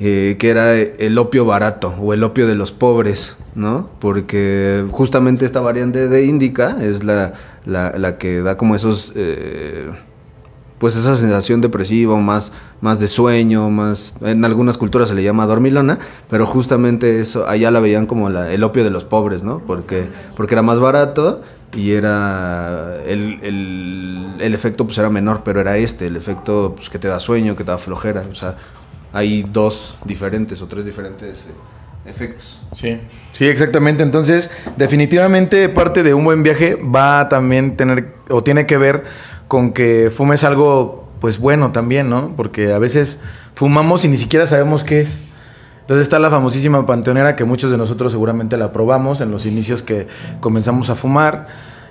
eh, que era el opio barato o el opio de los pobres, ¿no? Porque justamente esta variante de índica es la, la, la que da como esos... pues esa sensación depresiva, o más, más de sueño, más en algunas culturas se le llama dormilona, pero justamente eso allá la veían como la- el opio de los pobres, ¿no? Porque, porque era más barato y era el, el, el efecto pues era menor, pero era este, el efecto pues, que te da sueño, que te da flojera, o sea, hay dos diferentes o tres diferentes eh, efectos. Sí. Sí, exactamente. Entonces, definitivamente parte de un buen viaje va a también tener o tiene que ver con que fumes algo pues bueno también, ¿no? Porque a veces fumamos y ni siquiera sabemos qué es. Entonces está la famosísima panteonera que muchos de nosotros seguramente la probamos en los inicios que comenzamos a fumar.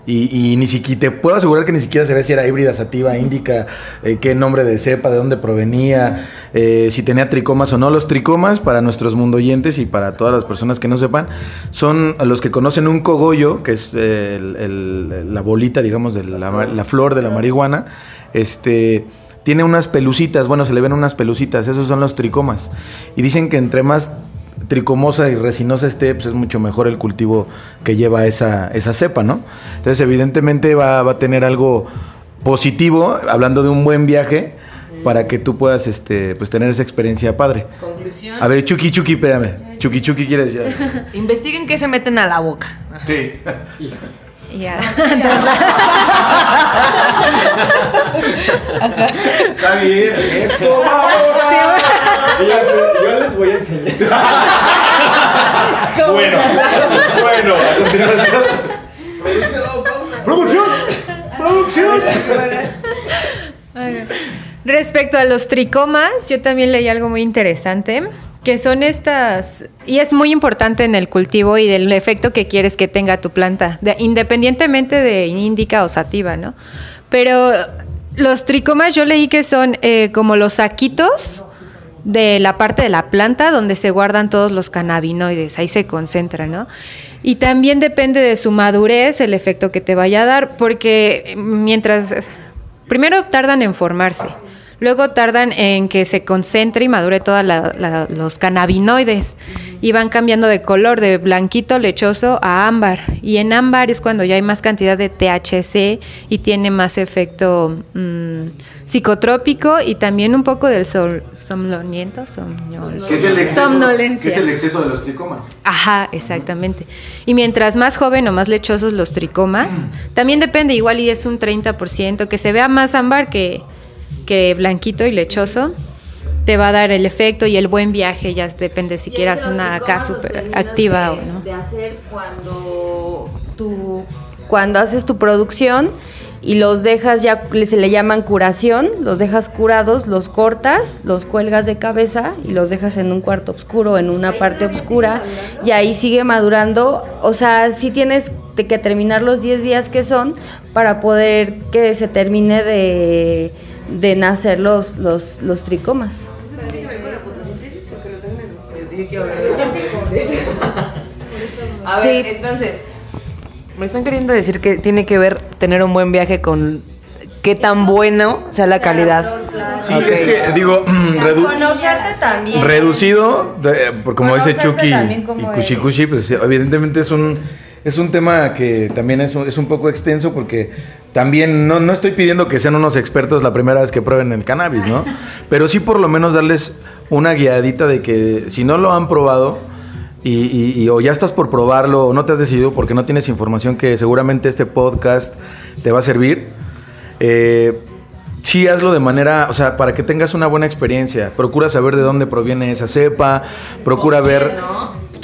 Y, ni siquiera te puedo asegurar que ni siquiera sabía si era híbrida, sativa, índica, eh, qué nombre de cepa, de dónde provenía, eh, si tenía tricomas o no. Los tricomas, para nuestros mundoyentes y para todas las personas que no sepan, son los que conocen un cogollo, que es la bolita, digamos, de la, la flor de la marihuana. Este tiene unas pelucitas, bueno, se le ven unas pelucitas, esos son los tricomas. Y dicen que entre más tricomosa y resinosa esté, pues es mucho mejor el cultivo que lleva esa, esa cepa, ¿no? Entonces, evidentemente va, va a tener algo positivo, hablando de un buen viaje, para que tú puedas este, pues, tener esa experiencia padre. Conclusión. A ver, Chucky Chucky, espérame. Chucky Chucky quiere decir. algo? Investiguen qué se meten a la boca. Sí. Ya. Está bien, eso, Yo les voy a enseñar. Bueno, bueno, a continuación. Producción, producción. Respecto a los tricomas, yo también leí algo muy interesante, que son estas, y es muy importante en el cultivo y del efecto que quieres que tenga tu planta, de- independientemente de índica o sativa, ¿no? Pero los tricomas yo leí que son eh, como los saquitos de la parte de la planta donde se guardan todos los cannabinoides, ahí se concentra, ¿no? Y también depende de su madurez el efecto que te vaya a dar, porque mientras Primero tardan en formarse, luego tardan en que se concentre y madure todos los cannabinoides y van cambiando de color de blanquito lechoso a ámbar. Y en ámbar es cuando ya hay más cantidad de THC y tiene más efecto mm, psicotrópico y también un poco del sol, somnoliento, somnol- ¿Qué es el exceso? somnolencia. ¿Qué es el exceso de los tricomas? Ajá, exactamente. Y mientras más joven o más lechosos los tricomas, también depende, igual y es un 30%, que se vea más ámbar que, que blanquito y lechoso, te va a dar el efecto y el buen viaje, ya depende si quieras una acá súper activa o no. De hacer cuando tú, cuando haces tu producción y los dejas ya, se le llaman curación, los dejas curados, los cortas, los cuelgas de cabeza y los dejas en un cuarto oscuro, en una parte oscura y ahí sigue madurando. O sea, sí tienes que terminar los 10 días que son para poder que se termine de, de nacer los, los, los tricomas. A ver, entonces, me están queriendo decir que tiene que ver tener un buen viaje con qué tan bueno sea la calidad. Sí, es que digo, redu- Conocerte también. reducido, de- por como dice Conocerte Chucky también y como Kushi eres. Kushi, pues evidentemente es un, es un tema que también es un, es un poco extenso porque también no, no estoy pidiendo que sean unos expertos la primera vez que prueben el cannabis, ¿no? Pero sí por lo menos darles una guiadita de que si no lo han probado y, y- y o ya estás por probarlo o no te has decidido porque no tienes información que seguramente este podcast te va a servir, eh, sí hazlo de manera, o sea, para que tengas una buena experiencia. Procura saber de dónde proviene esa cepa, procura ver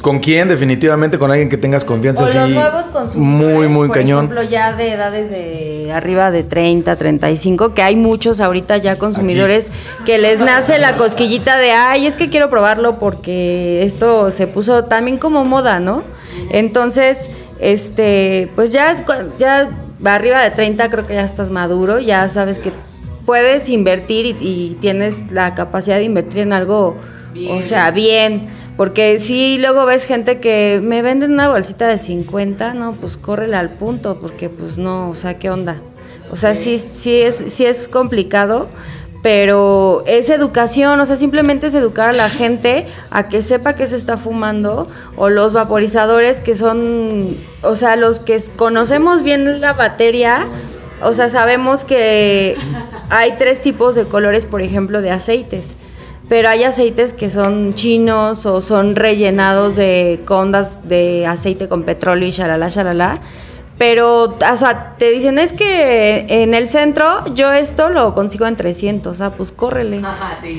con quién, definitivamente con alguien que tengas confianza O los así. nuevos consumidores, Muy, muy por cañón. ejemplo, ya de edades de arriba de 30, 35, que hay muchos ahorita ya consumidores que les nace la cosquillita de, ay, es que quiero probarlo porque esto se puso también como moda, ¿no? Entonces, este, pues ya, ya arriba de 30 creo que ya estás maduro, ya sabes que puedes invertir y, y tienes la capacidad de invertir en algo, o sea, bien. Porque si luego ves gente que me venden una bolsita de 50, no, pues córrele al punto, porque pues no, o sea, ¿qué onda? O sea, sí, sí, es, sí es complicado, pero es educación, o sea, simplemente es educar a la gente a que sepa que se está fumando, o los vaporizadores que son, o sea, los que conocemos bien la batería, o sea, sabemos que hay tres tipos de colores, por ejemplo, de aceites. Pero hay aceites que son chinos o son rellenados de condas de aceite con petróleo y shalala, shalala. Pero, o sea, te dicen, es que en el centro yo esto lo consigo en 300. O sea, pues córrele.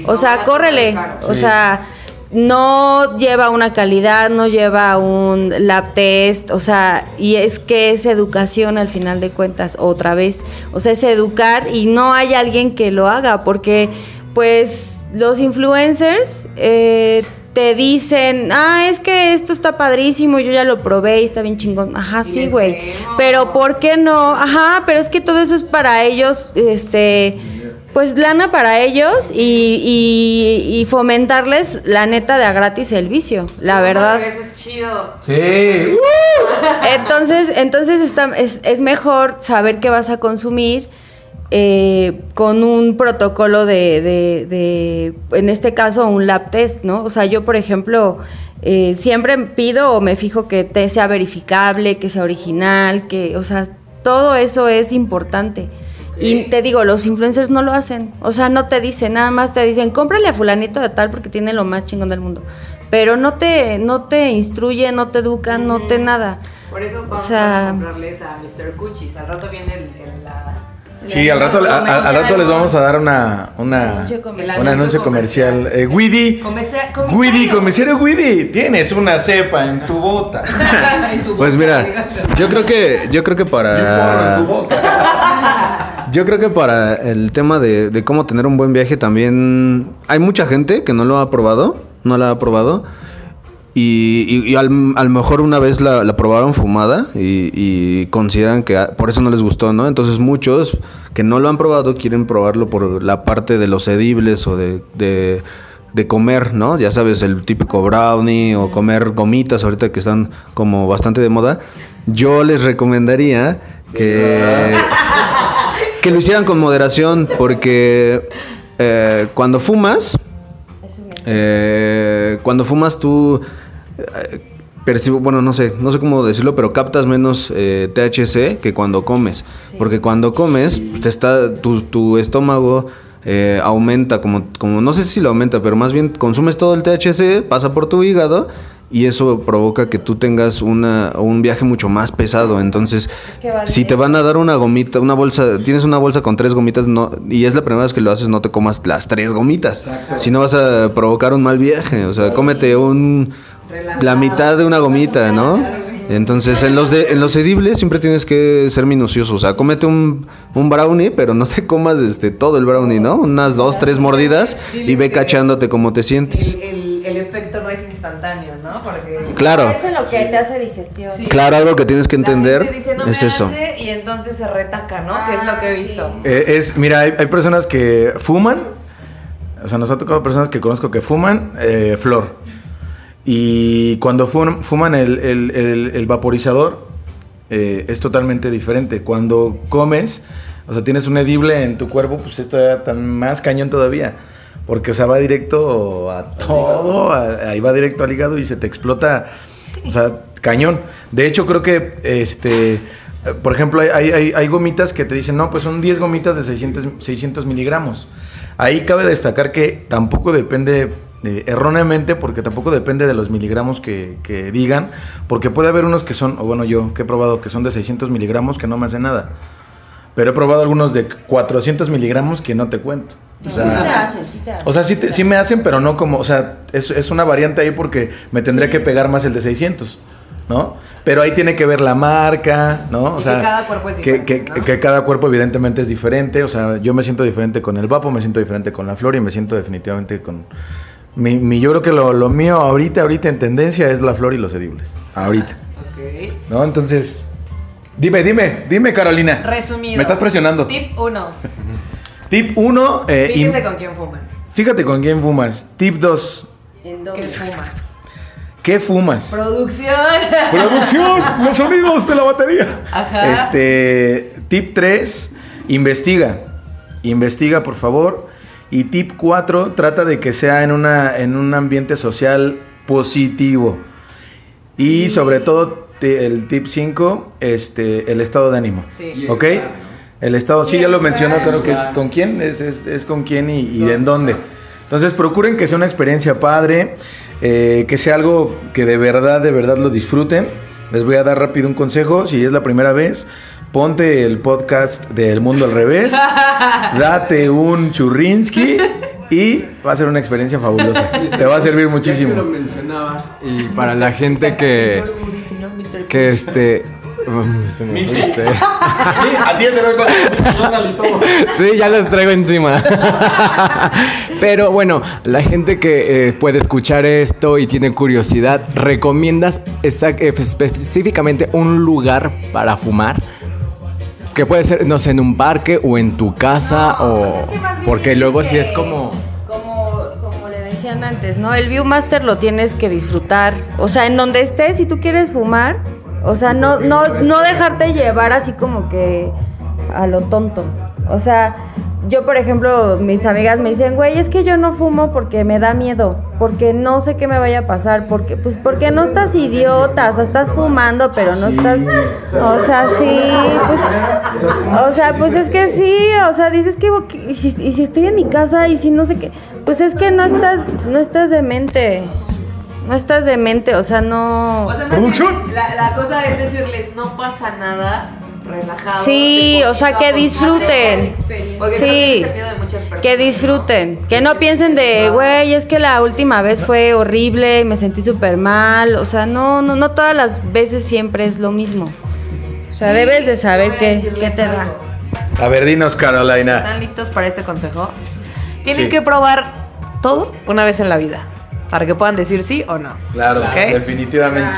o sea, córrele. O sea, no lleva una calidad, no lleva un lab test, o sea, y es que es educación al final de cuentas, otra vez. O sea, es educar y no hay alguien que lo haga, porque pues los influencers eh, te dicen, ah, es que esto está padrísimo, yo ya lo probé y está bien chingón. Ajá, sí, güey. Pero ¿por qué no? Ajá, pero es que todo eso es para ellos, este pues lana para ellos y, y- y fomentarles la neta de a gratis el vicio, la verdad. Eso es chido. Sí. Entonces, entonces está, es, es mejor saber qué vas a consumir eh, con un protocolo de, de- de, en este caso, un lab test, ¿no? O sea, yo, por ejemplo, eh, siempre pido o me fijo que te sea verificable, que sea original, que, o sea, todo eso es importante. Y te digo, los influencers no lo hacen. O sea, no te dicen, nada más te dicen, cómprale a fulanito de tal porque tiene lo más chingón del mundo. Pero no te, no te instruyen, no te educan, no te nada. Por eso O vamos sea- a comprarles a Mr. Cuchis. Al rato viene el, el- la... Sí, al rato, a- a- al rato les vamos a dar una, una, Anuncio comercial. un anuncio comercial. Eh, Widi, Comercia- Widi, comisario. Widi, tienes una cepa en tu bota. En su Pues mira, yo creo que yo creo que para yo creo que para el tema de, de cómo tener un buen viaje también hay mucha gente que no lo ha probado, no la ha probado y, y- y al, a lo mejor una vez la, la probaron fumada y, y consideran que ah, por eso no les gustó, ¿no? Entonces muchos que no lo han probado quieren probarlo por la parte de los edibles o de, de, de comer, ¿no? Ya sabes, el típico brownie o comer gomitas ahorita que están como bastante de moda. Yo les recomendaría que, que lo hicieran con moderación porque eh, cuando fumas, eh, cuando fumas tú percibo, bueno, no sé, no sé cómo decirlo, pero captas menos eh, THC que cuando comes, porque cuando comes te está tu, tu estómago eh, aumenta como como no sé si lo aumenta, pero más bien consumes todo el THC, pasa por tu hígado y eso provoca que tú tengas una, un viaje mucho más pesado. Entonces, que vale. si te van a dar una gomita, una bolsa, tienes una bolsa con tres gomitas no, y es la primera vez que lo haces, no te comas las tres gomitas. Si no vas a provocar un mal viaje. O sea, cómete un la mitad de una gomita, ¿no? Entonces, en los de, en los edibles siempre tienes que ser minucioso. O sea, cómete un, un brownie, pero no te comas este todo el brownie, ¿no? Unas dos, tres mordidas y ve cachándote cómo te sientes. El, el- el efecto no es instantáneo, ¿no? Porque... Claro. Eso es lo que te hace digestión. Sí. Claro, algo que tienes que La gente entender dice, "No es me eso. hace", y entonces se retaca, ¿no? que es lo que he visto. Eh, es, mira, hay, hay personas que fuman, o sea, nos ha tocado personas que conozco que fuman eh, flor. Y cuando fum- fuman el, el- el- el vaporizador, eh, es totalmente diferente. Cuando comes, o sea, tienes un edible en tu cuerpo, pues está tan más cañón todavía. Porque, o sea, va directo a todo, a- ahí va directo al hígado y se te explota, o sea, cañón. De hecho, creo que, este, por ejemplo, hay, hay- hay- hay gomitas que te dicen, no, pues son 10 gomitas de 600, 600 miligramos. Ahí cabe destacar que tampoco depende, eh, erróneamente, porque tampoco depende de los miligramos que, que digan, porque puede haber unos que son, o bueno, yo que he probado que son de 600 miligramos que no me hacen nada. Pero he probado algunos de 400 miligramos que no te cuento. O sí sea, te hacen, sí te hacen. o sea, sí, te- sí me hacen, pero no como, o sea, es, es una variante ahí porque me tendría que pegar más el de 600, ¿no? Pero ahí tiene que ver la marca, ¿no? O Y que sea, cada cuerpo es que- diferente, que, ¿no? que cada cuerpo evidentemente es diferente, o sea, yo me siento diferente con el vapo, me siento diferente con la flor y me siento definitivamente con... Mi, mi- yo creo que lo, lo mío ahorita, ahorita en tendencia es la flor y los edibles. Ahorita. Ok. ¿No? Entonces, dime, dime, dime Carolina. Resumido. Me estás presionando. Tip 1. Tip 1. Fíjense con quién fuman. Fíjate con quién fumas. Tip 2. ¿En dónde fumas? ¿Qué fumas? Producción. Producción, los sonidos de la batería. Ajá. Este, tip 3, investiga. Investiga, por favor. Y tip 4, trata de que sea en, una, en un ambiente social positivo. Y sobre todo, el tip 5, este, el estado de ánimo. Sí. ¿Ok? El estado, sí, ya lo mencionó, creo que es con quién, es, es- es con quién y, y en dónde. Entonces, procuren que sea una experiencia padre, eh, que sea algo que de verdad, de verdad lo disfruten. Les voy a dar rápido un consejo, si es la primera vez, ponte el podcast del mundo al revés, date un churrinsky y va a ser una experiencia fabulosa. Te va a servir Ya que lo muchísimo. mencionabas y para la gente que que este este- Atiende, Sí, ya los traigo encima. Pero bueno, la gente que eh, puede escuchar esto y tiene curiosidad, ¿recomiendas eh, específicamente un lugar para fumar? Que puede ser, no sé, en un parque o en tu casa o... Porque luego sí es como... Como, como le decían antes, ¿no? El Viewmaster lo tienes que disfrutar. O sea, en donde estés, si tú quieres fumar, o sea, no, no, no dejarte llevar así como que a lo tonto. O sea, yo, por ejemplo, mis amigas me dicen, güey, es que yo no fumo porque me da miedo, porque no sé qué me vaya a pasar, porque, pues, porque no estás idiota, o sea, estás fumando, pero no estás, o sea, sí, pues, o sea, pues es que sí, o sea, dices que, y si, y si estoy en mi casa y si no sé qué, pues es que no estás, no estás demente, no estás demente, o sea, no. O sea, la, la cosa es decirles, no pasa nada, relajado. Sí, o sea, que disfruten. Porque creo que Sí, es el miedo de muchas personas. que disfruten. Que no piensen de, güey, es que la última vez fue horrible y me sentí súper mal. O sea, no, no, no todas las veces siempre es lo mismo. O sea, debes de saber qué, qué te da. A ver, dinos, Carolina. ¿Están listos para este consejo? Tienen Sí. que probar todo una vez en la vida. Para que puedan decir sí o no. Claro, definitivamente.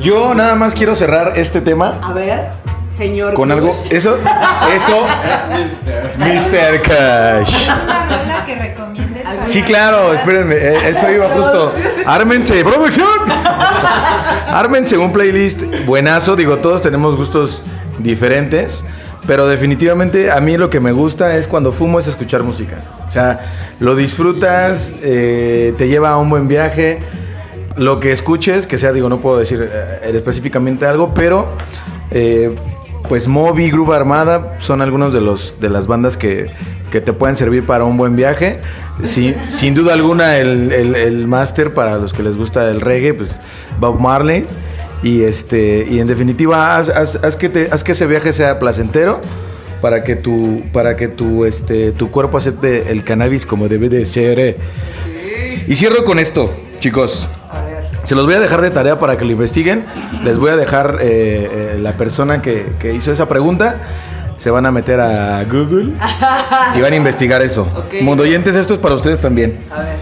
Yo nada más quiero cerrar este tema A ver, señor. con algo. Eso, eso. Mr. Cash. Una rola que recomiendes. para- Sí, claro, espérenme, eh, eso iba justo. Ármense, producción. Ármense un playlist buenazo. Digo, todos tenemos gustos diferentes. Pero definitivamente a mí lo que me gusta es cuando fumo es escuchar música. O sea, lo disfrutas, eh, te lleva a un buen viaje. Lo que escuches, que sea, digo, no puedo decir eh, específicamente algo, pero eh, pues Moby, Groove Armada son algunos de los de las bandas que, que te pueden servir para un buen viaje. Sin, sin duda alguna, el, el, el máster para los que les gusta el reggae, pues Bob Marley. Y este, y en definitiva, haz, haz- haz que te- haz que ese viaje sea placentero para que tu, para que tu, este, tu cuerpo acepte el cannabis como debe de ser. Y cierro con esto, chicos. Se los voy a dejar de tarea para que lo investiguen. Les voy a dejar eh, eh, la persona que, que hizo esa pregunta. Se van a meter a Google y van a investigar eso. Ok. Mundoyentes, esto es para ustedes también. A ver.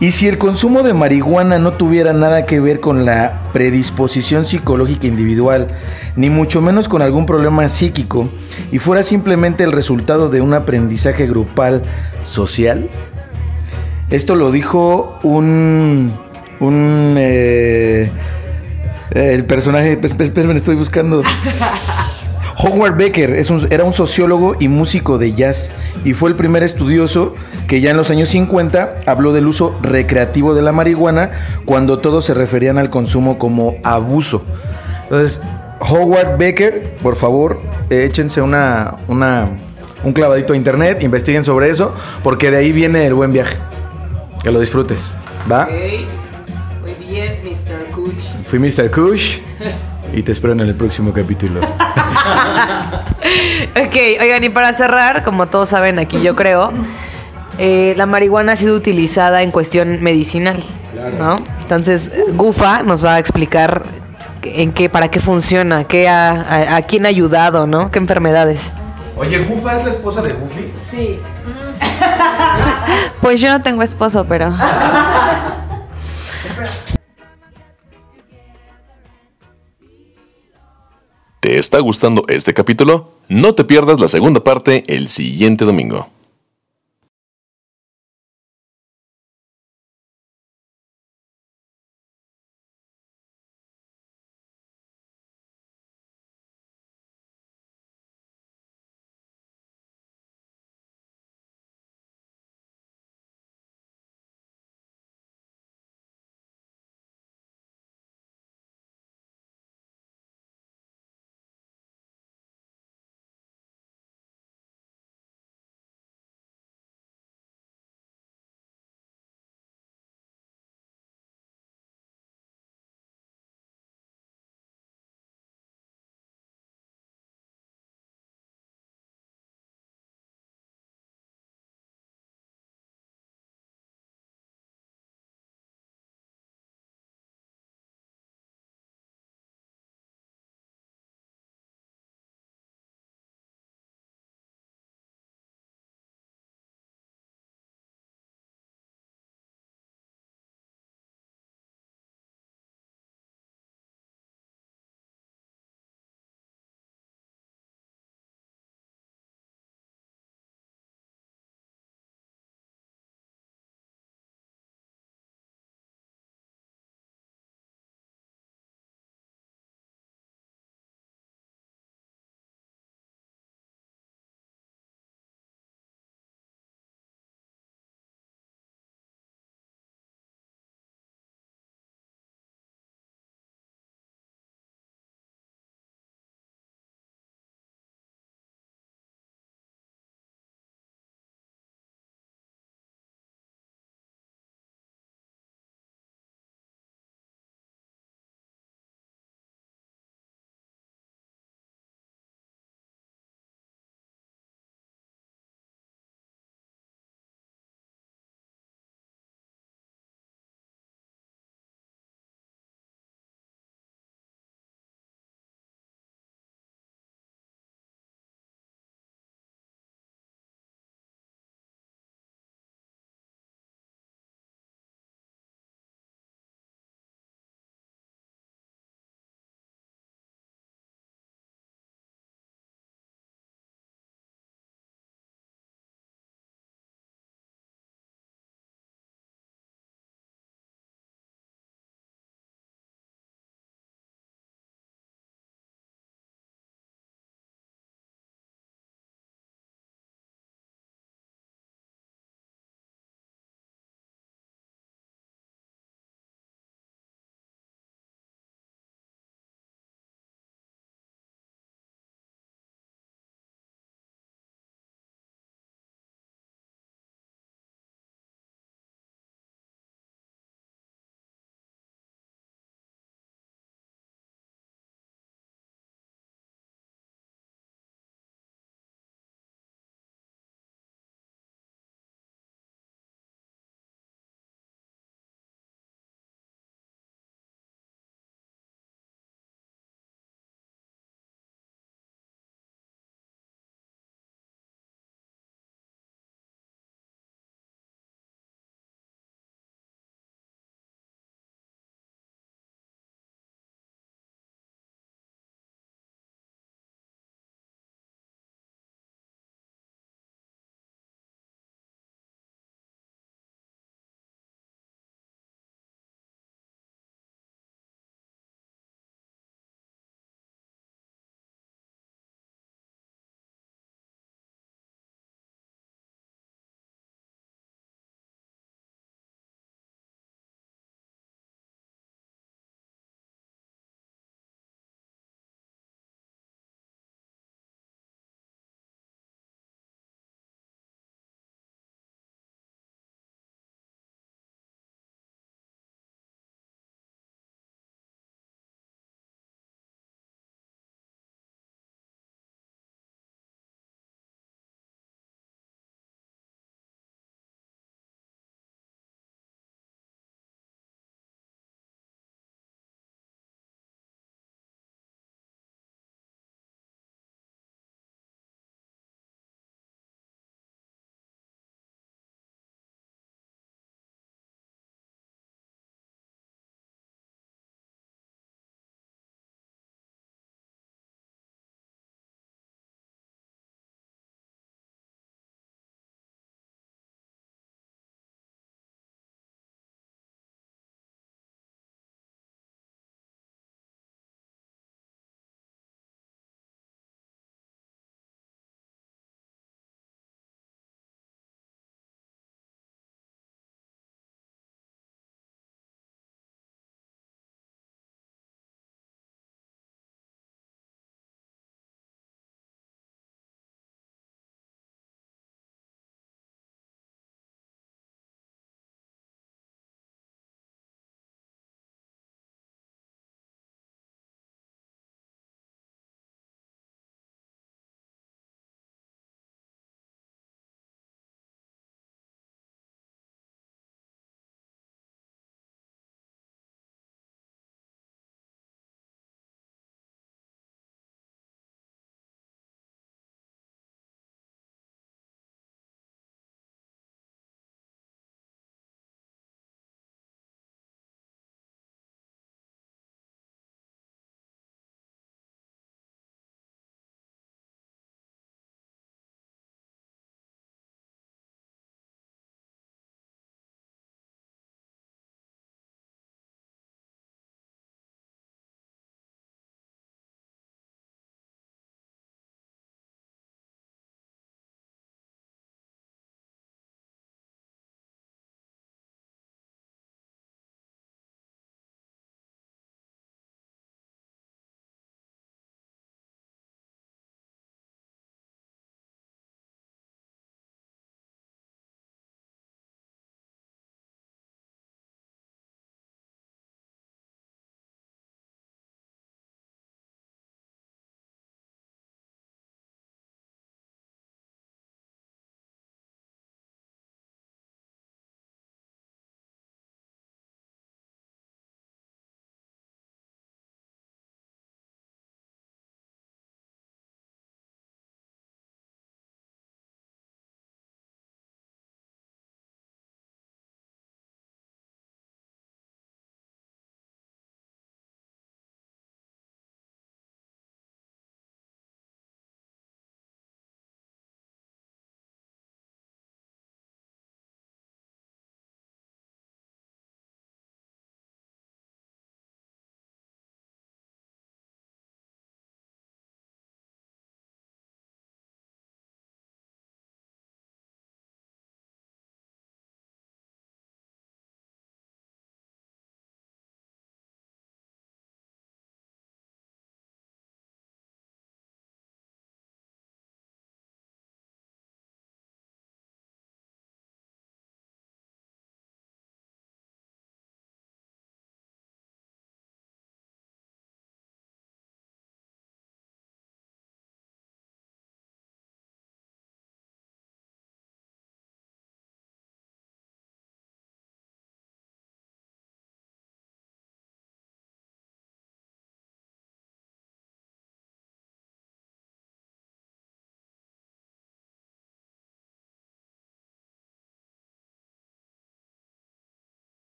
Y si el consumo de marihuana no tuviera nada que ver con la predisposición psicológica individual, ni mucho menos con algún problema psíquico, y fuera simplemente el resultado de un aprendizaje grupal social, esto lo dijo un. Un. eh, el personaje. esp- Espérenme, estoy buscando. Howard Becker es un- era un sociólogo y músico de jazz y fue el primer estudioso que ya en los años 50 habló del uso recreativo de la marihuana cuando todos se referían al consumo como abuso. Entonces, Howard Becker, por favor, eh, échense una, una- un clavadito a internet, investiguen sobre eso, porque de ahí viene el buen viaje. Que lo disfrutes. ¿Va? Kuch. Fui Mr. Kush y te espero en el próximo capítulo. Ok, oigan, y para cerrar, como todos saben aquí, yo creo, eh, la marihuana ha sido utilizada en cuestión medicinal, ¿no? Entonces, Gufa nos va a explicar en qué, para qué funciona, qué ha- a, a quién ha ayudado, ¿no? ¿Qué enfermedades? Oye, ¿Gufa es la esposa de Goofy? Sí. Pues yo no tengo esposo, pero. ¿Te está gustando este capítulo? No te pierdas la segunda parte el siguiente domingo.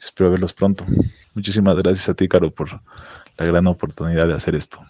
Espero verlos pronto. Muchísimas gracias a ti, Caro, por la gran oportunidad de hacer esto.